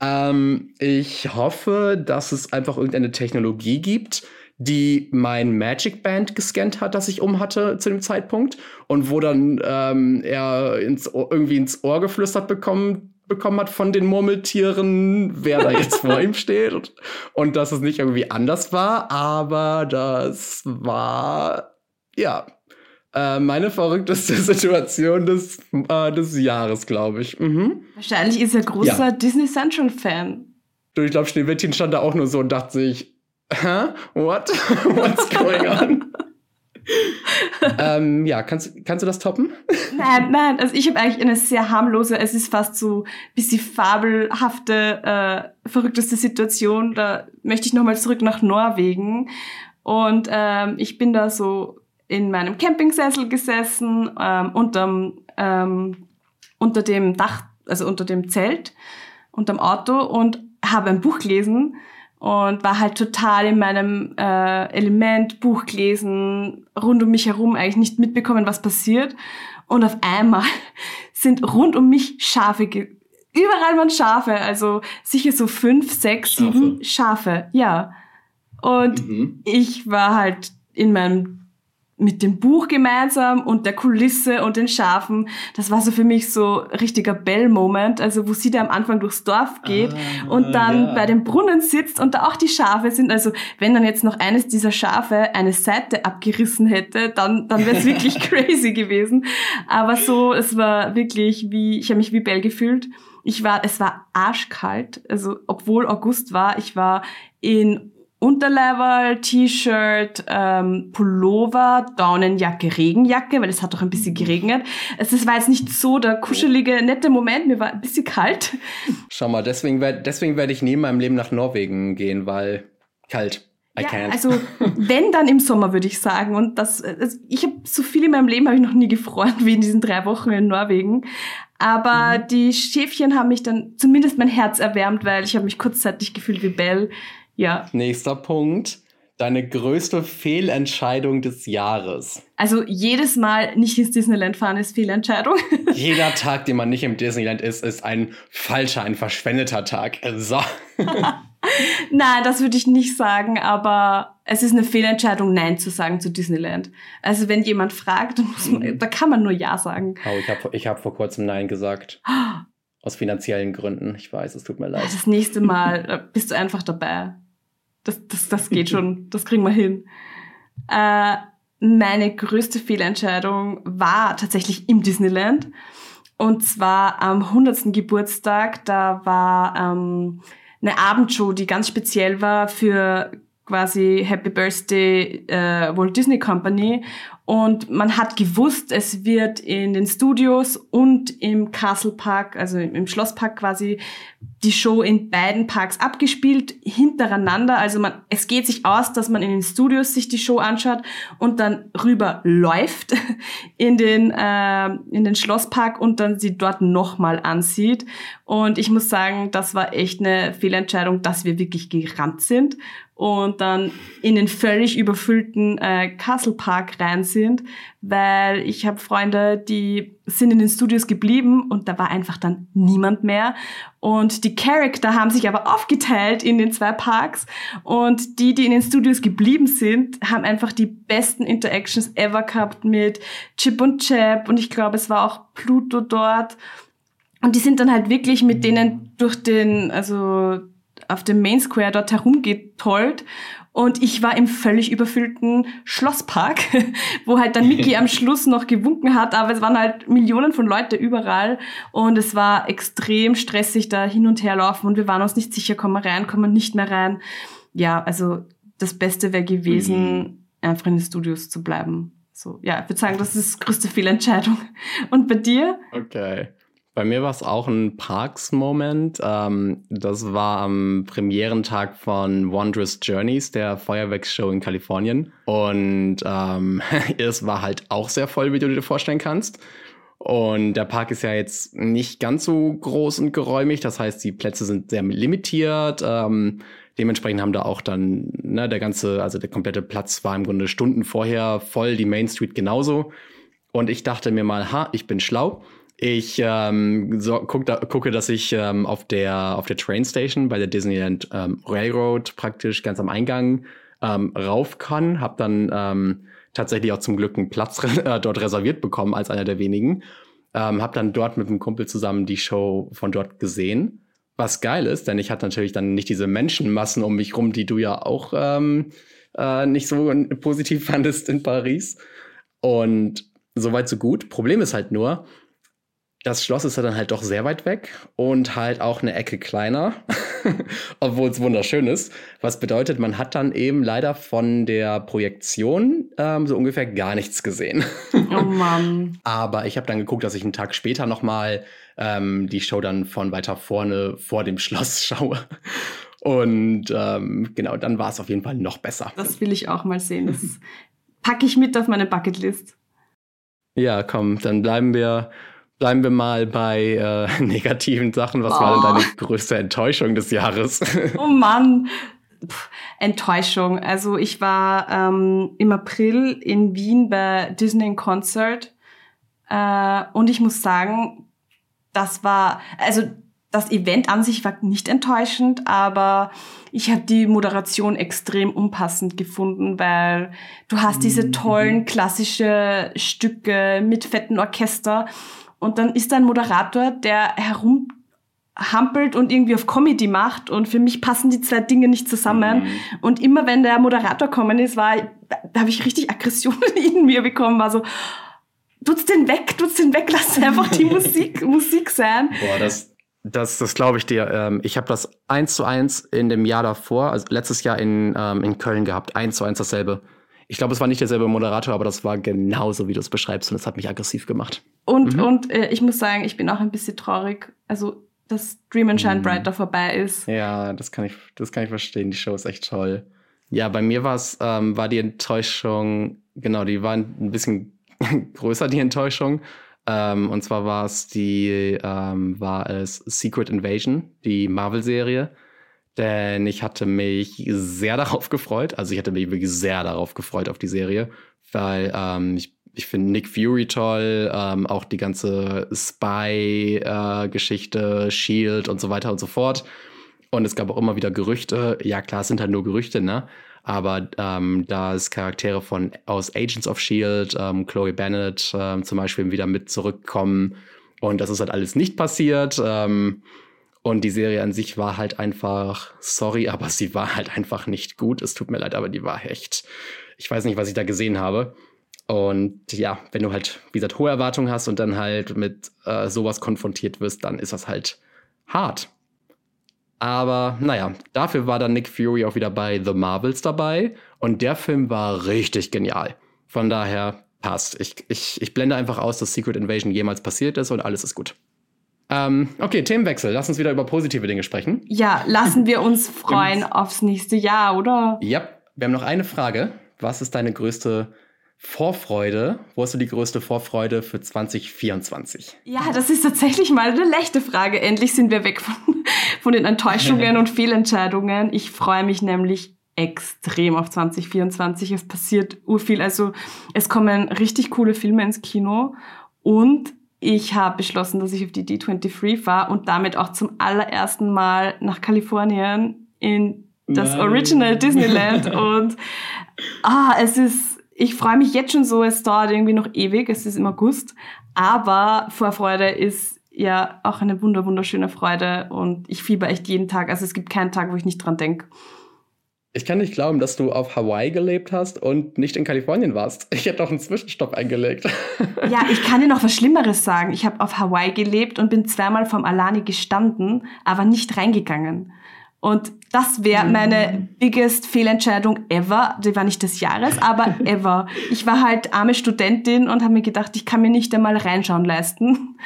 Ähm, ich hoffe, dass es einfach irgendeine Technologie gibt, die mein Magic Band gescannt hat, das ich um hatte zu dem Zeitpunkt und wo dann ähm, er ins Ohr, irgendwie ins Ohr geflüstert bekommen, bekommen hat von den Murmeltieren, wer da jetzt vor ihm steht und, und dass es nicht irgendwie anders war, aber das war ja äh, meine verrückteste Situation des, äh, des Jahres, glaube ich. Mhm. Wahrscheinlich ist er großer Ja. Disney Central Fan. Ich glaube, Schneewittchen stand da auch nur so und dachte sich, hä? What? What's going on? Ähm, ja, kannst, kannst du das toppen? Nein, nein, also ich habe eigentlich eine sehr harmlose, es ist fast so ein bisschen fabelhafte, äh, verrückteste Situation. Da möchte ich nochmal zurück nach Norwegen. Und ähm, ich bin da so in meinem Campingsessel gesessen, ähm, unterm, ähm, unter dem Dach, also unter dem Zelt, unterm Auto und habe ein Buch gelesen und war halt total in meinem äh, Element, Buch gelesen, rund um mich herum eigentlich nicht mitbekommen, was passiert. Und auf einmal sind rund um mich Schafe, ge überall waren Schafe, also sicher so fünf, sechs, Schafe. sieben Schafe, ja. Und Mhm. ich war halt in meinem mit dem Buch gemeinsam und der Kulisse und den Schafen, das war so für mich so richtiger Bell-Moment, also wo sie da am Anfang durchs Dorf geht ah, und dann ja. bei dem Brunnen sitzt und da auch die Schafe sind. Also wenn dann jetzt noch eines dieser Schafe eine Seite abgerissen hätte, dann, dann wäre es wirklich crazy gewesen. Aber so, es war wirklich wie, ich habe mich wie Bell gefühlt. Ich war, es war arschkalt, also obwohl August war, ich war in Unterlevel, T-Shirt, ähm, Pullover, Daunenjacke, Regenjacke, weil es hat doch ein bisschen geregnet. Es war jetzt nicht so der kuschelige, nette Moment, mir war ein bisschen kalt. Schau mal, deswegen werde deswegen werd ich nie in meinem Leben nach Norwegen gehen, weil kalt. I ja, can't. Also wenn dann im Sommer würde ich sagen und das, das ich habe so viel in meinem Leben habe ich noch nie gefreut wie in diesen drei Wochen in Norwegen. Aber mhm. die Schäfchen haben mich dann zumindest mein Herz erwärmt, weil ich habe mich kurzzeitig gefühlt wie Belle. Ja. Nächster Punkt. Deine größte Fehlentscheidung des Jahres. Also jedes Mal nicht ins Disneyland fahren ist Fehlentscheidung. Jeder Tag, den man nicht im Disneyland ist, ist ein falscher, ein verschwendeter Tag. So. Nein, das würde ich nicht sagen, aber es ist eine Fehlentscheidung, Nein zu sagen zu Disneyland. Also wenn jemand fragt, man, mhm. da kann man nur Ja sagen. Oh, ich habe ich hab vor kurzem Nein gesagt. Aus finanziellen Gründen. Ich weiß, es tut mir leid. Das nächste Mal bist du einfach dabei. Das, das, das geht schon, das kriegen wir hin. Äh, meine größte Fehlentscheidung war tatsächlich im Disneyland. Und zwar am 100. Geburtstag, da war ähm, eine Abendshow, die ganz speziell war für quasi Happy Birthday äh, Walt Disney Company. Und man hat gewusst, es wird in den Studios und im Castle Park, also im Schlosspark quasi, die Show in beiden Parks abgespielt, hintereinander. Also man, es geht sich aus, dass man in den Studios sich die Show anschaut und dann rüber läuft in den, äh, in den Schlosspark und dann sie dort nochmal ansieht. Und ich muss sagen, das war echt eine Fehlentscheidung, dass wir wirklich gerannt sind und dann in den völlig überfüllten äh, Castle Park rein sind, weil ich habe Freunde, die sind in den Studios geblieben und da war einfach dann niemand mehr. Und die Charakter haben sich aber aufgeteilt in den zwei Parks und die, die in den Studios geblieben sind, haben einfach die besten Interactions ever gehabt mit Chip und Chap und ich glaube, es war auch Pluto dort. Und die sind dann halt wirklich mit denen durch den, also auf dem Main Square dort herumgetollt und ich war im völlig überfüllten Schlosspark, wo halt dann Mickey am Schluss noch gewunken hat, aber es waren halt Millionen von Leute überall und es war extrem stressig da hin und her laufen und wir waren uns nicht sicher, kommen wir rein, kommen wir nicht mehr rein. Ja, also das Beste wäre gewesen, mhm. einfach in den Studios zu bleiben. So, ja, ich würde sagen, das ist die größte Fehlentscheidung. Und bei dir? Okay. Bei mir war es auch ein Parks-Moment. Ähm, das war am Premierentag von Wondrous Journeys, der Feuerwerksshow in Kalifornien. Und ähm, es war halt auch sehr voll, wie du dir vorstellen kannst. Und der Park ist ja jetzt nicht ganz so groß und geräumig. Das heißt, die Plätze sind sehr limitiert. Ähm, dementsprechend haben da auch dann, ne, der ganze, also der komplette Platz war im Grunde Stunden vorher voll, die Main Street genauso. Und ich dachte mir mal, ha, ich bin schlau ich ähm, so, guck da, gucke, dass ich ähm, auf der auf der Train Station bei der Disneyland ähm, Railroad praktisch ganz am Eingang ähm, rauf kann. Hab dann ähm, tatsächlich auch zum Glück einen Platz äh, dort reserviert bekommen als einer der wenigen. Ähm, hab dann dort mit einem Kumpel zusammen die Show von dort gesehen. Was geil ist, denn ich hatte natürlich dann nicht diese Menschenmassen um mich rum, die du ja auch ähm, äh, nicht so positiv fandest in Paris. Und soweit so gut. Problem ist halt nur, das Schloss ist ja dann halt doch sehr weit weg und halt auch eine Ecke kleiner, obwohl es wunderschön ist. Was bedeutet, man hat dann eben leider von der Projektion ähm, so ungefähr gar nichts gesehen. oh Mann. Aber ich habe dann geguckt, dass ich einen Tag später nochmal ähm, die Show dann von weiter vorne vor dem Schloss schaue. Und ähm, genau, dann war es auf jeden Fall noch besser. Das will ich auch mal sehen. Das packe ich mit auf meine Bucketlist. Ja, komm, dann bleiben wir Bleiben wir mal bei äh, negativen Sachen. Was oh. war denn deine oh. größte Enttäuschung des Jahres? oh Mann. Puh, Enttäuschung. Also ich war ähm, im April in Wien bei Disney Concert äh, und ich muss sagen, das war, also das Event an sich war nicht enttäuschend, aber ich habe die Moderation extrem unpassend gefunden, weil du hast diese mhm. tollen klassische Stücke mit fetten Orchester und dann ist da ein Moderator, der herumhampelt und irgendwie auf Comedy macht und für mich passen die zwei Dinge nicht zusammen. Mhm. Und immer wenn der Moderator kommen ist, war, da habe ich richtig Aggressionen in mir bekommen, war so, tut's den weg, tut's den weg, lass einfach die Musik, Musik sein. Boah, das, das, das glaube ich dir. Ähm, ich habe das eins zu eins in dem Jahr davor, also letztes Jahr in, ähm, in Köln gehabt. Eins zu eins dasselbe. Ich glaube, es war nicht derselbe Moderator, aber das war genauso, wie du es beschreibst. Und es hat mich aggressiv gemacht. Und, mhm. und äh, ich muss sagen, ich bin auch ein bisschen traurig. Also, dass Dream and Shine mhm. Brighter vorbei ist. Ja, das kann ich, das kann ich verstehen. Die Show ist echt toll. Ja, bei mir war's, ähm, war die Enttäuschung, genau, die war ein bisschen größer, die Enttäuschung. Ähm, und zwar war es die, ähm, war es Secret Invasion, die Marvel-Serie. Denn ich hatte mich sehr darauf gefreut. Also ich hatte mich wirklich sehr darauf gefreut auf die Serie, weil ähm, ich, ich finde Nick Fury toll, ähm, auch die ganze Spy-Geschichte, äh, Shield und so weiter und so fort. Und es gab auch immer wieder Gerüchte. Ja, klar, es sind halt nur Gerüchte, ne? Aber ähm, da es Charaktere von aus Agents of Shield, ähm, Chloe Bennett ähm, zum Beispiel wieder mit zurückkommen. Und das ist halt alles nicht passiert. Ähm, und die Serie an sich war halt einfach, sorry, aber sie war halt einfach nicht gut. Es tut mir leid, aber die war echt, ich weiß nicht, was ich da gesehen habe. Und ja, wenn du halt, wie gesagt, hohe Erwartungen hast und dann halt mit äh, sowas konfrontiert wirst, dann ist das halt hart. Aber naja, dafür war dann Nick Fury auch wieder bei The Marvels dabei und der Film war richtig genial. Von daher passt. Ich, ich, ich blende einfach aus, dass Secret Invasion jemals passiert ist und alles ist gut. Ähm, okay, Themenwechsel. Lass uns wieder über positive Dinge sprechen. Ja, lassen wir uns freuen aufs nächste Jahr, oder? Ja, wir haben noch eine Frage. Was ist deine größte Vorfreude. Wo hast du die größte Vorfreude für 2024? Ja, das ist tatsächlich mal eine leichte Frage. Endlich sind wir weg von, von den Enttäuschungen und Fehlentscheidungen. Ich freue mich nämlich extrem auf 2024. Es passiert urviel. Also es kommen richtig coole Filme ins Kino und ich habe beschlossen, dass ich auf die D23 fahre und damit auch zum allerersten Mal nach Kalifornien in das Nein. Original Disneyland und ah, es ist ich freue mich jetzt schon so, es dauert irgendwie noch ewig, es ist im August, aber Vorfreude ist ja auch eine wunder wunderschöne Freude und ich fieber echt jeden Tag. Also es gibt keinen Tag, wo ich nicht dran denke. Ich kann nicht glauben, dass du auf Hawaii gelebt hast und nicht in Kalifornien warst. Ich hätte doch einen Zwischenstopp eingelegt. Ja, ich kann dir noch was Schlimmeres sagen. Ich habe auf Hawaii gelebt und bin zweimal vom Alani gestanden, aber nicht reingegangen. Und das wäre mhm. meine biggest Fehlentscheidung ever. Die war nicht des Jahres, aber ever. Ich war halt arme Studentin und habe mir gedacht, ich kann mir nicht einmal reinschauen leisten.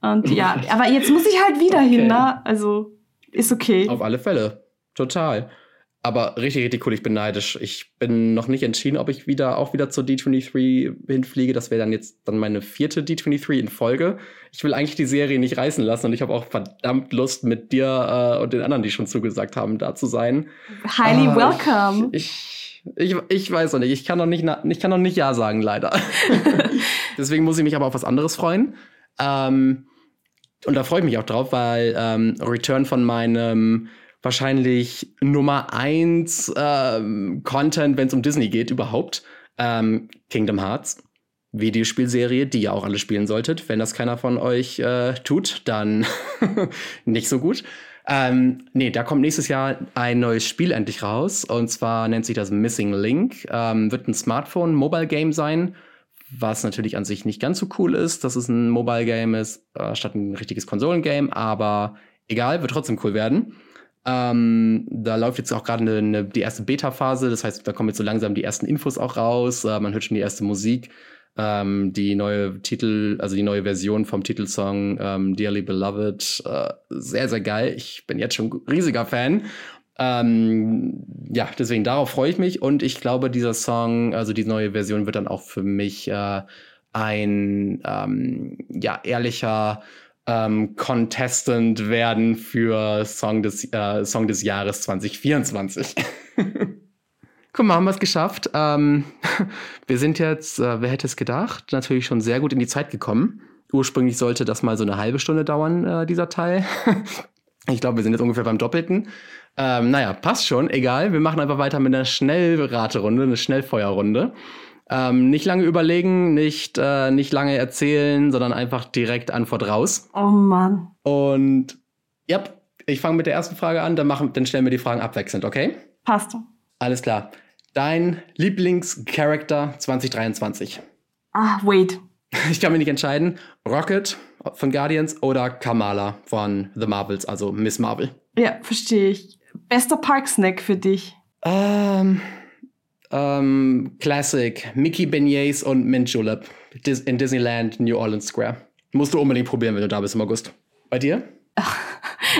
Und ja, aber jetzt muss ich halt wieder okay. hin, ne? Also ist okay. Auf alle Fälle. Total. Aber richtig, richtig cool. Ich bin neidisch. Ich bin noch nicht entschieden, ob ich wieder auch wieder zur D23 hinfliege. Das wäre dann jetzt dann meine vierte D23 in Folge. Ich will eigentlich die Serie nicht reißen lassen und ich habe auch verdammt Lust, mit dir äh, und den anderen, die schon zugesagt haben, da zu sein. Highly äh, welcome. Ich, ich, ich, ich, weiß noch nicht. Ich kann noch nicht, ich kann noch nicht Ja sagen, leider. Deswegen muss ich mich aber auf was anderes freuen. Ähm, und da freue ich mich auch drauf, weil ähm, Return von meinem wahrscheinlich Nummer eins ähm, Content, wenn es um Disney geht, überhaupt. Ähm, Kingdom Hearts. Videospielserie, die ihr auch alle spielen solltet. Wenn das keiner von euch äh, tut, dann nicht so gut. Ähm, nee, da kommt nächstes Jahr ein neues Spiel endlich raus. Und zwar nennt sich das Missing Link. Ähm, wird ein Smartphone-Mobile-Game sein, was natürlich an sich nicht ganz so cool ist, dass es ein Mobile-Game ist, äh, statt ein richtiges Konsolengame. Aber egal, wird trotzdem cool werden. Ähm, da läuft jetzt auch gerade eine, eine, die erste Beta-Phase, das heißt, da kommen jetzt so langsam die ersten Infos auch raus. Äh, man hört schon die erste Musik. Ähm, die neue Titel, also die neue Version vom Titelsong ähm, Dearly Beloved, äh, sehr, sehr geil. Ich bin jetzt schon riesiger Fan. Ähm, ja, deswegen darauf freue ich mich und ich glaube, dieser Song, also die neue Version, wird dann auch für mich äh, ein ähm, ja ehrlicher ähm, Contestant werden für Song des, äh, Song des Jahres 2024. Guck mal, haben wir es geschafft. Ähm, wir sind jetzt, äh, wer hätte es gedacht, natürlich schon sehr gut in die Zeit gekommen. Ursprünglich sollte das mal so eine halbe Stunde dauern, äh, dieser Teil. ich glaube, wir sind jetzt ungefähr beim Doppelten. Ähm, naja, passt schon, egal. Wir machen einfach weiter mit einer Schnellraterunde, eine Schnellfeuerrunde. Ähm, nicht lange überlegen, nicht, äh, nicht lange erzählen, sondern einfach direkt Antwort raus. Oh Mann. Und ja, ich fange mit der ersten Frage an, dann, machen, dann stellen wir die Fragen abwechselnd, okay? Passt. Alles klar. Dein Lieblingscharakter 2023? Ah, wait. Ich kann mich nicht entscheiden. Rocket von Guardians oder Kamala von The Marvels, also Miss Marvel. Ja, verstehe ich. Bester Parksnack für dich? Ähm, ähm, Classic. Mickey Beignets und Mint Julep Dis in Disneyland New Orleans Square. Musst du unbedingt probieren, wenn du da bist im August. Bei dir?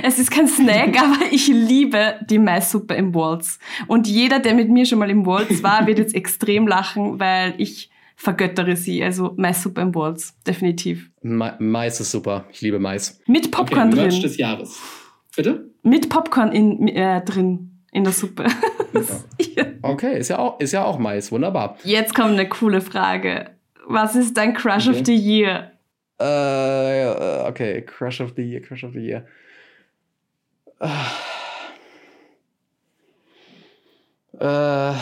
Es ist kein Snack, aber ich liebe die Maissuppe im Waltz. Und jeder, der mit mir schon mal im Waltz war, wird jetzt extrem lachen, weil ich vergöttere sie. Also Maissuppe im Waltz, definitiv. Ma Mais ist super. Ich liebe Mais. Mit Popcorn okay, drin. Merch des Jahres. Bitte? Mit Popcorn in, äh, drin in der Suppe. okay, ist ja, auch, ist ja auch Mais. Wunderbar. Jetzt kommt eine coole Frage. Was ist dein Crush okay. of the Year? Uh, okay, Crush of the Year, Crush of the Year. Uh,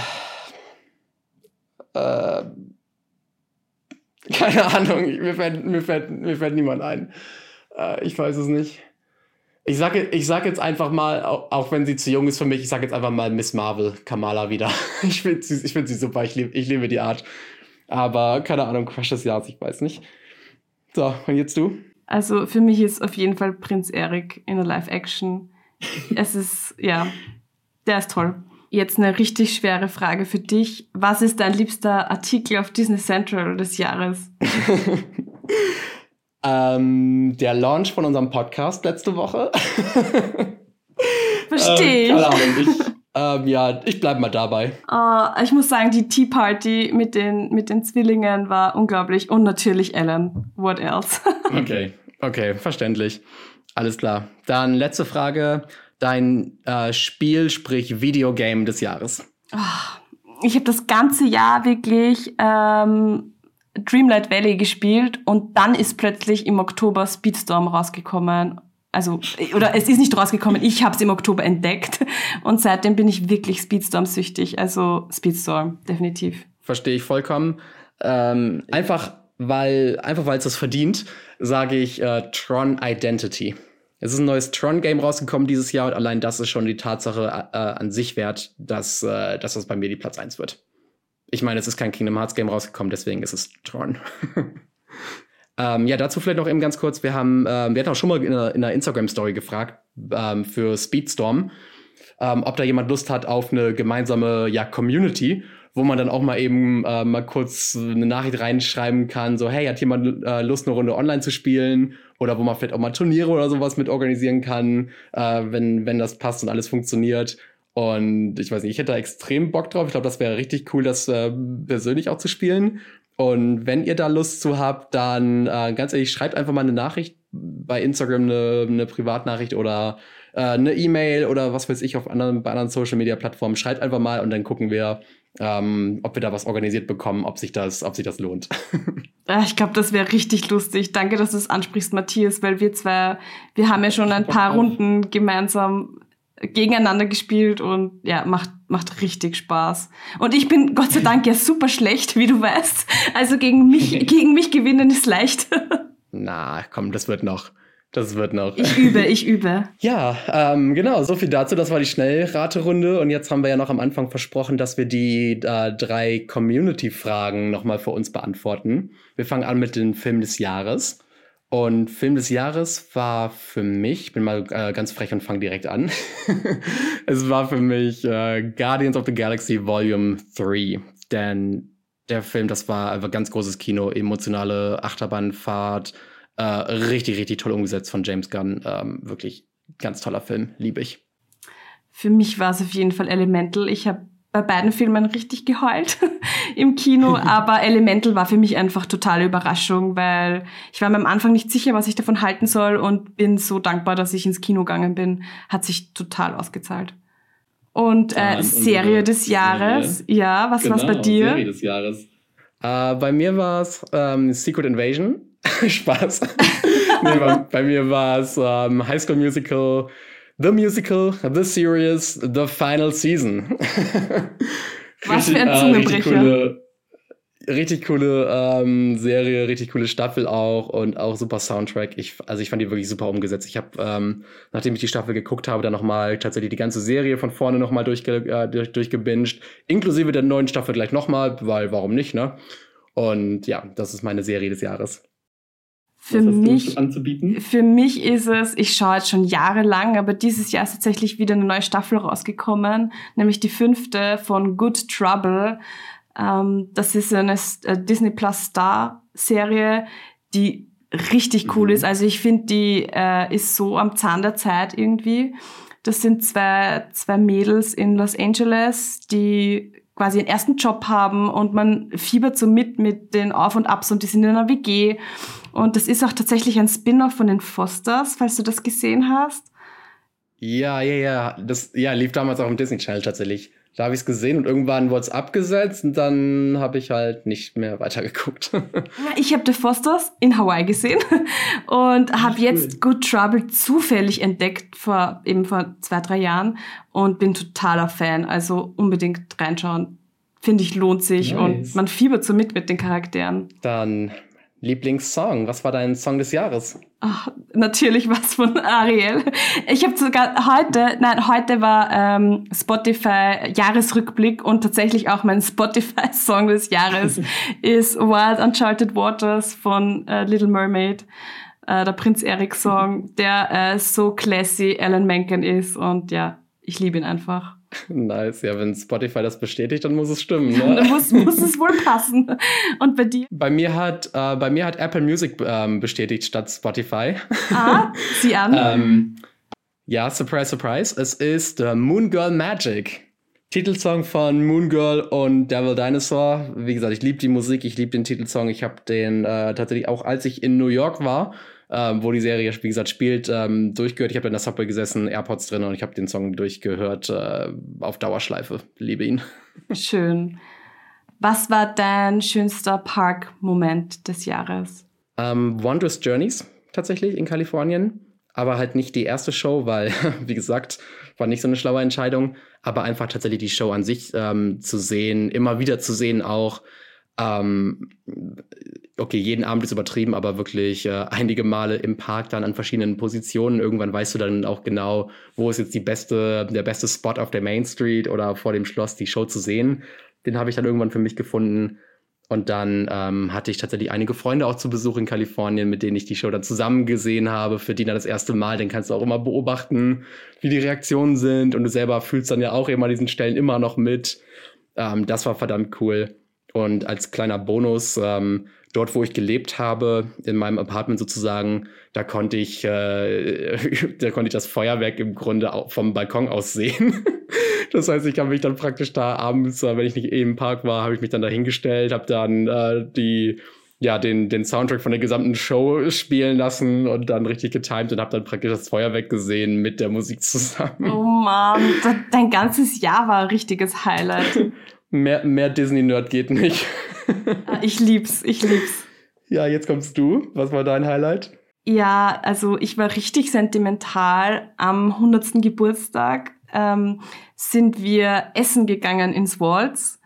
uh, keine Ahnung, mir fällt, mir fällt, mir fällt niemand ein. ich weiß es nicht. Ich sage ich sag jetzt einfach mal, auch wenn sie zu jung ist für mich, ich sage jetzt einfach mal Miss Marvel, Kamala wieder. Ich finde sie, ich find sie super, ich, lieb, ich liebe die Art. Aber keine Ahnung, Crush des Jahres, ich weiß nicht. So, und jetzt du? Also für mich ist auf jeden Fall Prinz Eric in der Live-Action. es ist, ja, der ist toll. Jetzt eine richtig schwere Frage für dich. Was ist dein liebster Artikel auf Disney Central des Jahres? Ähm, der Launch von unserem Podcast letzte Woche. Verstehe ähm, Ahnung, ich. Ähm, ja, ich bleibe mal dabei. Uh, ich muss sagen, die Tea Party mit den, mit den Zwillingen war unglaublich. Und natürlich Ellen. What else? okay, okay, verständlich. Alles klar. Dann letzte Frage. Dein äh, Spiel, sprich Videogame des Jahres. Oh, ich habe das ganze Jahr wirklich ähm, Dreamlight Valley gespielt und dann ist plötzlich im Oktober Speedstorm rausgekommen. Also, oder es ist nicht rausgekommen, ich habe es im Oktober entdeckt und seitdem bin ich wirklich Speedstorm-süchtig. Also Speedstorm, definitiv. Verstehe ich vollkommen. Ähm, einfach weil einfach es das verdient, sage ich äh, Tron Identity. Es ist ein neues Tron-Game rausgekommen dieses Jahr und allein das ist schon die Tatsache äh, an sich wert, dass, äh, dass das bei mir die Platz 1 wird. Ich meine, es ist kein Kingdom Hearts Game rausgekommen, deswegen ist es Tron. ähm, ja, dazu vielleicht noch eben ganz kurz. Wir haben, ähm, wir hatten auch schon mal in einer, in einer Instagram-Story gefragt ähm, für Speedstorm, ähm, ob da jemand Lust hat auf eine gemeinsame ja, Community, wo man dann auch mal eben äh, mal kurz eine Nachricht reinschreiben kann, so, hey, hat jemand äh, Lust, eine Runde online zu spielen? Oder wo man vielleicht auch mal Turniere oder sowas mit organisieren kann, äh, wenn, wenn das passt und alles funktioniert. Und ich weiß nicht, ich hätte da extrem Bock drauf. Ich glaube, das wäre richtig cool, das äh, persönlich auch zu spielen. Und wenn ihr da Lust zu habt, dann äh, ganz ehrlich, schreibt einfach mal eine Nachricht bei Instagram, eine, eine Privatnachricht oder äh, eine E-Mail oder was weiß ich auf anderen, bei anderen Social Media Plattformen. Schreibt einfach mal und dann gucken wir, ähm, ob wir da was organisiert bekommen, ob sich das, ob sich das lohnt. Ah, ich glaube, das wäre richtig lustig. Danke, dass du es ansprichst, Matthias, weil wir zwei, wir haben ja schon ein paar Runden gemeinsam gegeneinander gespielt und ja, macht, macht richtig Spaß. Und ich bin Gott sei Dank ja super schlecht, wie du weißt. Also gegen mich, gegen mich gewinnen ist leicht. Na, komm, das wird noch. Das wird noch. Ich übe, ich übe. Ja, ähm, genau, so viel dazu. Das war die Schnellraterunde. Und jetzt haben wir ja noch am Anfang versprochen, dass wir die äh, drei Community-Fragen nochmal für uns beantworten. Wir fangen an mit dem Film des Jahres. Und Film des Jahres war für mich, ich bin mal äh, ganz frech und fange direkt an. es war für mich äh, Guardians of the Galaxy Volume 3. Denn der Film, das war einfach ganz großes Kino, emotionale Achterbahnfahrt, äh, richtig, richtig toll umgesetzt von James Gunn. Ähm, wirklich ganz toller Film, liebe ich. Für mich war es auf jeden Fall Elemental. Ich habe bei beiden Filmen richtig geheult im Kino, aber Elemental war für mich einfach totale Überraschung, weil ich war mir am Anfang nicht sicher, was ich davon halten soll und bin so dankbar, dass ich ins Kino gegangen bin. Hat sich total ausgezahlt. Und äh, Serie des Jahres, Serie. ja, was genau, war's bei dir? Serie des Jahres. Äh, bei mir war es ähm, Secret Invasion. Spaß. nee, bei, bei, mir war es ähm, High School Musical, The Musical, The Series, The Final Season. Was für ein äh, Zungenbrecher richtig coole ähm, Serie, richtig coole Staffel auch und auch super Soundtrack. Ich, also ich fand die wirklich super umgesetzt. Ich habe, ähm, nachdem ich die Staffel geguckt habe, dann nochmal tatsächlich die ganze Serie von vorne nochmal durchge äh, durch, durchgebinged, inklusive der neuen Staffel gleich nochmal, weil warum nicht, ne? Und ja, das ist meine Serie des Jahres. Für mich, für mich ist es, ich schaue jetzt schon jahrelang, aber dieses Jahr ist tatsächlich wieder eine neue Staffel rausgekommen, nämlich die fünfte von Good Trouble. Ähm, das ist eine äh, Disney Plus Star Serie, die richtig cool mhm. ist. Also ich finde, die äh, ist so am Zahn der Zeit irgendwie. Das sind zwei, zwei Mädels in Los Angeles, die quasi einen ersten Job haben und man fiebert so mit mit den Auf und Abs und die sind in einer WG. Und das ist auch tatsächlich ein Spin-off von den Fosters, falls du das gesehen hast. Ja, ja, ja. Das ja, lief damals auch im Disney Channel tatsächlich. Da habe ich es gesehen und irgendwann wurde es abgesetzt und dann habe ich halt nicht mehr weitergeguckt. ich habe The Fosters in Hawaii gesehen und habe jetzt Good Trouble zufällig entdeckt vor eben vor zwei, drei Jahren und bin totaler Fan. Also unbedingt reinschauen. Finde ich lohnt sich nice. und man fiebert so mit mit den Charakteren. Dann Lieblingssong. Was war dein Song des Jahres? Ach, natürlich was von Ariel. Ich habe sogar heute, nein, heute war ähm, Spotify Jahresrückblick und tatsächlich auch mein Spotify Song des Jahres ist Wild Uncharted Waters von äh, Little Mermaid. Äh, der Prinz Eric Song, der äh, so classy Alan Menken ist und ja, ich liebe ihn einfach. Nice, ja, wenn Spotify das bestätigt, dann muss es stimmen. Ne? dann muss, muss es wohl passen. Und bei dir? Bei mir hat, äh, bei mir hat Apple Music ähm, bestätigt statt Spotify. Ah, sieh an. ähm, ja, surprise, surprise. Es ist äh, Moon Girl Magic. Titelsong von Moon Girl und Devil Dinosaur. Wie gesagt, ich liebe die Musik, ich liebe den Titelsong. Ich habe den äh, tatsächlich auch, als ich in New York war, ähm, wo die Serie, wie gesagt, spielt, ähm, durchgehört. Ich habe in der Subway gesessen, AirPods drin und ich habe den Song durchgehört äh, auf Dauerschleife. Liebe ihn. Schön. Was war dein schönster Park-Moment des Jahres? Ähm, Wondrous Journeys tatsächlich in Kalifornien. Aber halt nicht die erste Show, weil, wie gesagt, war nicht so eine schlaue Entscheidung. Aber einfach tatsächlich die Show an sich ähm, zu sehen, immer wieder zu sehen auch. Ähm, okay, jeden Abend ist übertrieben, aber wirklich äh, einige Male im Park dann an verschiedenen Positionen. Irgendwann weißt du dann auch genau, wo ist jetzt die beste, der beste Spot auf der Main Street oder vor dem Schloss, die Show zu sehen. Den habe ich dann irgendwann für mich gefunden. Und dann ähm, hatte ich tatsächlich einige Freunde auch zu Besuch in Kalifornien, mit denen ich die Show dann zusammen gesehen habe, für die dann das erste Mal. Den kannst du auch immer beobachten, wie die Reaktionen sind. Und du selber fühlst dann ja auch immer diesen Stellen immer noch mit. Ähm, das war verdammt cool. Und als kleiner Bonus, ähm, dort, wo ich gelebt habe, in meinem Apartment sozusagen, da konnte ich, äh, da konnte ich das Feuerwerk im Grunde vom Balkon aus sehen. das heißt, ich habe mich dann praktisch da abends, äh, wenn ich nicht eh im Park war, habe ich mich dann da hingestellt, habe dann äh, die ja, den, den Soundtrack von der gesamten Show spielen lassen und dann richtig getimed und habe dann praktisch das Feuerwerk gesehen mit der Musik zusammen. Oh Mann, dein ganzes Jahr war ein richtiges Highlight. Mehr, mehr Disney-Nerd geht nicht. Ah, ich lieb's, ich lieb's. Ja, jetzt kommst du. Was war dein Highlight? Ja, also ich war richtig sentimental. Am 100. Geburtstag ähm, sind wir essen gegangen ins Waltz.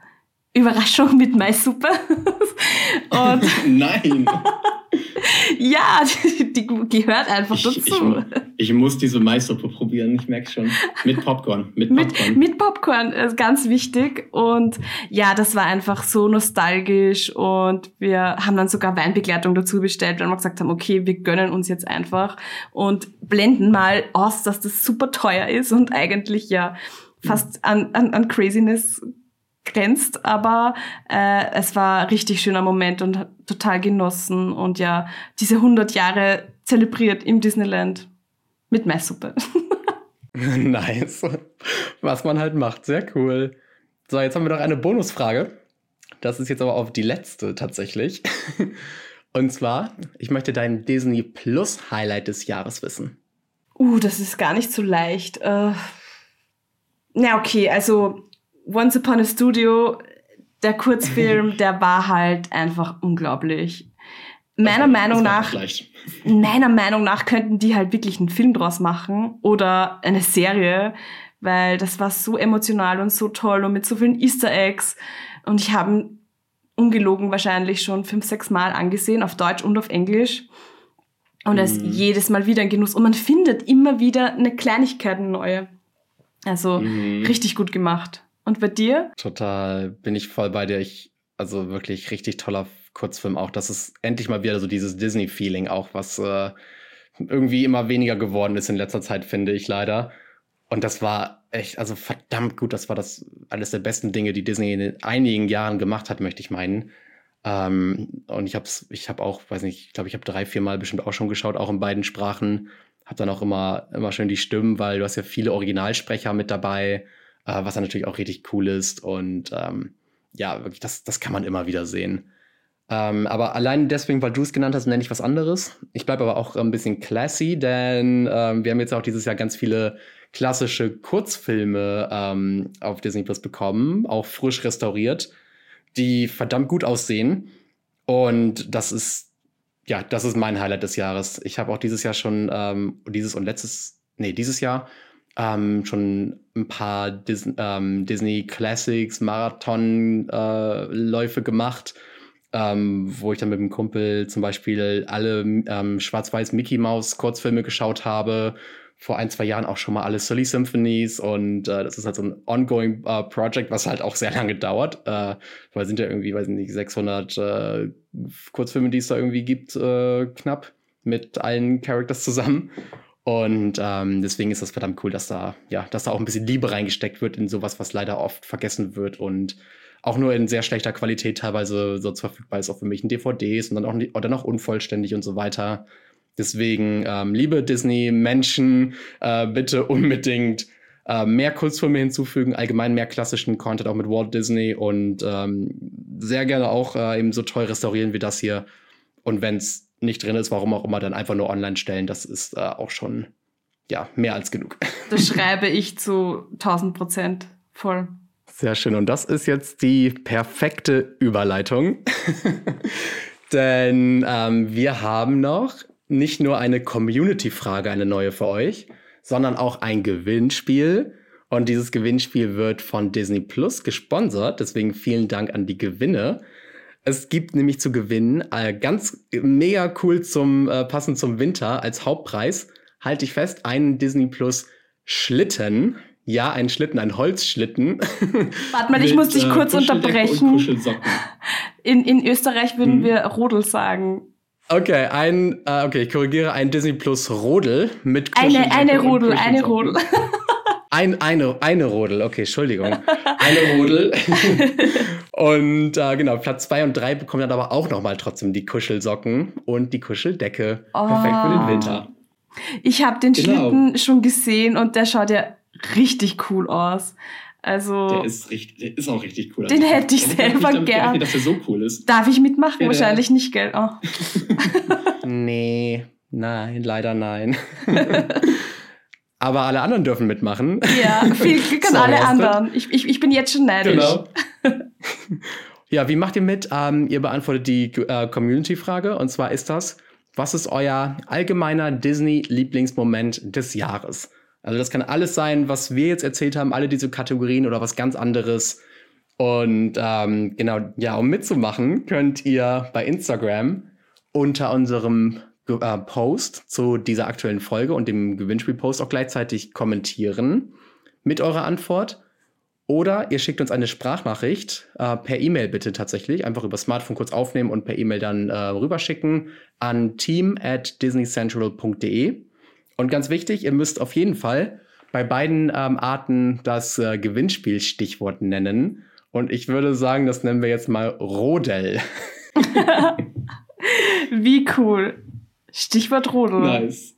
Überraschung mit Maissuppe. Und Nein! ja, die, die, gehört einfach ich, dazu. Ich, ich, muss diese Maissuppe probieren, ich merke schon. Mit Popcorn. Mit Popcorn. Mit, mit Popcorn, ist ganz wichtig. Und ja, das war einfach so nostalgisch. Und wir haben dann sogar Weinbegleitung dazu bestellt, weil wir gesagt haben, okay, wir gönnen uns jetzt einfach und blenden mal aus, dass das super teuer ist und eigentlich ja fast an, an, an Craziness grenzt, aber äh, es war richtig schöner Moment und total genossen und ja, diese 100 Jahre zelebriert im Disneyland mit Maissuppe. nice. Was man halt macht, sehr cool. So, jetzt haben wir noch eine Bonusfrage. Das ist jetzt aber auch die letzte tatsächlich. Und zwar, ich möchte dein Disney Plus Highlight des Jahres wissen. Uh, das ist gar nicht so leicht. Äh, na, okay, also Once Upon a Studio, der Kurzfilm, der war halt einfach unglaublich. meiner das, Meinung nach, meiner Meinung nach könnten die halt wirklich einen Film draus machen oder eine Serie, weil das war so emotional und so toll und mit so vielen Easter Eggs. Und ich habe ungelogen wahrscheinlich schon fünf, sechs Mal angesehen, auf Deutsch und auf Englisch. Und es mhm. ist jedes Mal wieder ein Genuss. Und man findet immer wieder eine Kleinigkeit neue. Also mhm. richtig gut gemacht. Und bei dir? Total, bin ich voll bei dir. Ich, also wirklich richtig toller Kurzfilm auch. Das ist endlich mal wieder so dieses Disney-Feeling auch, was äh, irgendwie immer weniger geworden ist in letzter Zeit, finde ich leider. Und das war echt, also verdammt gut. Das war das eines der besten Dinge, die Disney in einigen Jahren gemacht hat, möchte ich meinen. Ähm, und ich habe ich habe auch, weiß nicht, ich glaube, ich habe drei, vier Mal bestimmt auch schon geschaut, auch in beiden Sprachen. Hab dann auch immer, immer schön die Stimmen, weil du hast ja viele Originalsprecher mit dabei, äh, was dann natürlich auch richtig cool ist. Und ähm, ja, wirklich, das, das kann man immer wieder sehen. Ähm, aber allein deswegen, weil du es genannt hast, nenne ich was anderes. Ich bleibe aber auch ein bisschen classy, denn ähm, wir haben jetzt auch dieses Jahr ganz viele klassische Kurzfilme ähm, auf Disney Plus bekommen, auch frisch restauriert, die verdammt gut aussehen. Und das ist, ja, das ist mein Highlight des Jahres. Ich habe auch dieses Jahr schon, ähm, dieses und letztes, nee, dieses Jahr ähm, schon ein paar Dis ähm, Disney Classics Marathonläufe äh, gemacht. Ähm, wo ich dann mit dem Kumpel zum Beispiel alle ähm, schwarz-weiß Mickey Mouse Kurzfilme geschaut habe vor ein, zwei Jahren auch schon mal alle Silly Symphonies und äh, das ist halt so ein ongoing äh, Project, was halt auch sehr lange dauert, äh, weil sind ja irgendwie, weiß nicht, 600 äh, Kurzfilme, die es da irgendwie gibt, äh, knapp mit allen Characters zusammen. Und ähm, deswegen ist das verdammt cool, dass da, ja, dass da auch ein bisschen Liebe reingesteckt wird in sowas, was leider oft vergessen wird und auch nur in sehr schlechter Qualität teilweise so verfügbar ist auf irgendwelchen DVDs und dann auch, nicht, oder noch unvollständig und so weiter. Deswegen, ähm, liebe Disney-Menschen, äh, bitte unbedingt äh, mehr Kurzfilme hinzufügen, allgemein mehr klassischen Content auch mit Walt Disney und ähm, sehr gerne auch äh, eben so toll restaurieren wie das hier. Und wenn es nicht drin ist, warum auch immer, dann einfach nur online stellen. Das ist äh, auch schon ja mehr als genug. Das schreibe ich zu 1000 Prozent voll. Sehr schön. Und das ist jetzt die perfekte Überleitung. Denn ähm, wir haben noch nicht nur eine Community-Frage, eine neue für euch, sondern auch ein Gewinnspiel. Und dieses Gewinnspiel wird von Disney Plus gesponsert. Deswegen vielen Dank an die Gewinne. Es gibt nämlich zu gewinnen äh, ganz mega cool zum äh, passend zum Winter als Hauptpreis halte ich fest einen Disney Plus Schlitten. Ja, ein Schlitten, ein Holzschlitten. Warte mal, ich muss dich äh, kurz unterbrechen. In, in Österreich würden hm. wir Rodel sagen. Okay, ein, äh, okay, ich korrigiere, ein Disney Plus Rodel mit Eine, eine Rodel, eine Rodel. Ein, eine, eine Rodel, okay, Entschuldigung. Eine Rodel. Und äh, genau, Platz zwei und drei bekommen dann aber auch nochmal trotzdem die Kuschelsocken und die Kuscheldecke. Oh. Perfekt für den Winter. Ich habe den genau. Schlitten schon gesehen und der schaut ja richtig cool aus. Also. Der ist, richtig, der ist auch richtig cool. Den also, hätte ich selber gern. Gerechnet, dass er so cool ist. Darf ich mitmachen? Ja, Wahrscheinlich nicht, gell? Oh. nee, nein, leider nein. Aber alle anderen dürfen mitmachen. Ja, viel Glück an alle anderen. Ich, ich, ich bin jetzt schon neidisch. Genau. ja, wie macht ihr mit? Ähm, ihr beantwortet die äh, Community-Frage. Und zwar ist das, was ist euer allgemeiner Disney-Lieblingsmoment des Jahres? Also das kann alles sein, was wir jetzt erzählt haben, alle diese Kategorien oder was ganz anderes. Und ähm, genau, ja, um mitzumachen, könnt ihr bei Instagram unter unserem äh, Post zu dieser aktuellen Folge und dem Gewinnspielpost auch gleichzeitig kommentieren mit eurer Antwort. Oder ihr schickt uns eine Sprachnachricht äh, per E-Mail bitte tatsächlich. Einfach über Smartphone kurz aufnehmen und per E-Mail dann äh, rüberschicken an team at disneycentral.de. Und ganz wichtig, ihr müsst auf jeden Fall bei beiden ähm, Arten das äh, Gewinnspiel-Stichwort nennen. Und ich würde sagen, das nennen wir jetzt mal Rodel. Wie cool. Stichwort Rodel. Nice.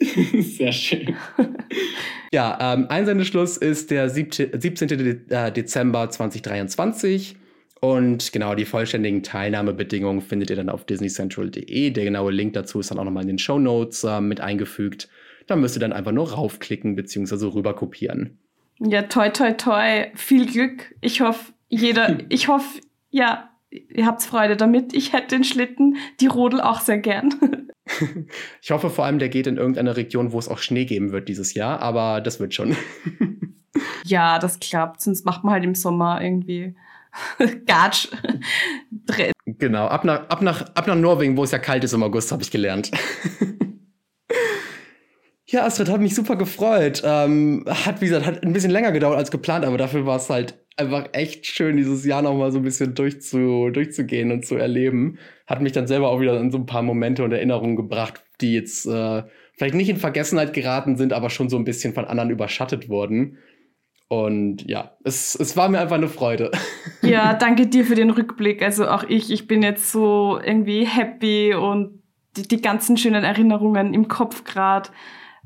Sehr schön. ja, ähm, Einsendeschluss ist der 17. Äh, Dezember 2023. Und genau, die vollständigen Teilnahmebedingungen findet ihr dann auf disneycentral.de. Der genaue Link dazu ist dann auch nochmal in den Show Notes äh, mit eingefügt. Da müsst ihr dann einfach nur raufklicken bzw. rüber kopieren. Ja, toi, toi, toi. Viel Glück. Ich hoffe, jeder, ich hoffe, ja, ihr habt Freude damit. Ich hätte den Schlitten, die Rodel auch sehr gern. ich hoffe vor allem, der geht in irgendeine Region, wo es auch Schnee geben wird dieses Jahr, aber das wird schon. ja, das klappt. Sonst macht man halt im Sommer irgendwie Gatsch. genau, ab nach, ab, nach, ab nach Norwegen, wo es ja kalt ist im August, habe ich gelernt. Ja, Astrid, hat mich super gefreut. Ähm, hat, wie gesagt, hat ein bisschen länger gedauert als geplant, aber dafür war es halt einfach echt schön, dieses Jahr nochmal so ein bisschen durchzu, durchzugehen und zu erleben. Hat mich dann selber auch wieder in so ein paar Momente und Erinnerungen gebracht, die jetzt äh, vielleicht nicht in Vergessenheit geraten sind, aber schon so ein bisschen von anderen überschattet wurden. Und ja, es, es war mir einfach eine Freude. Ja, danke dir für den Rückblick. Also auch ich, ich bin jetzt so irgendwie happy und die, die ganzen schönen Erinnerungen im Kopf gerade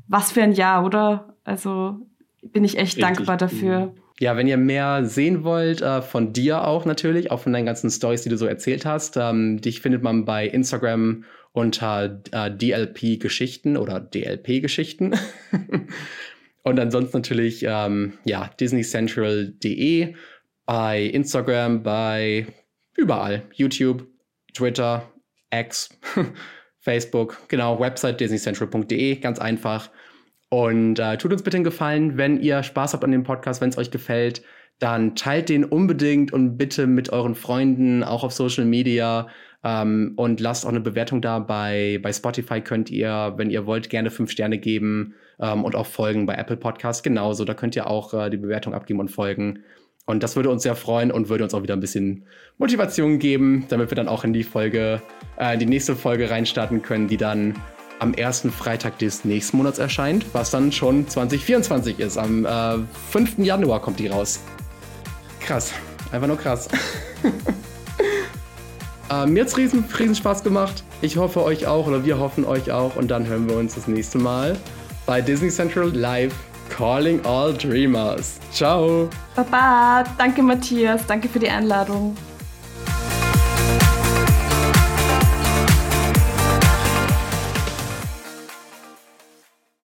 was für ein Jahr, oder? Also bin ich echt Richtig. dankbar dafür. Ja, wenn ihr mehr sehen wollt, äh, von dir auch natürlich, auch von deinen ganzen Stories, die du so erzählt hast, ähm, dich findet man bei Instagram unter äh, DLP Geschichten oder DLP Geschichten. Und ansonsten natürlich, ähm, ja, disneycentral.de, bei Instagram, bei überall, YouTube, Twitter, X, Facebook, genau, Website disneycentral.de, ganz einfach. Und äh, tut uns bitte einen Gefallen, wenn ihr Spaß habt an dem Podcast, wenn es euch gefällt, dann teilt den unbedingt und bitte mit euren Freunden, auch auf Social Media. Ähm, und lasst auch eine Bewertung da. Bei, bei Spotify könnt ihr, wenn ihr wollt, gerne fünf Sterne geben ähm, und auch folgen. Bei Apple Podcast genauso. Da könnt ihr auch äh, die Bewertung abgeben und folgen. Und das würde uns sehr freuen und würde uns auch wieder ein bisschen Motivation geben, damit wir dann auch in die Folge, äh, die nächste Folge reinstarten können, die dann am ersten Freitag des nächsten Monats erscheint, was dann schon 2024 ist. Am äh, 5. Januar kommt die raus. Krass. Einfach nur krass. äh, mir hat es riesen, riesen Spaß gemacht. Ich hoffe euch auch oder wir hoffen euch auch. Und dann hören wir uns das nächste Mal bei Disney Central Live Calling All Dreamers. Ciao. Baba. Danke Matthias. Danke für die Einladung.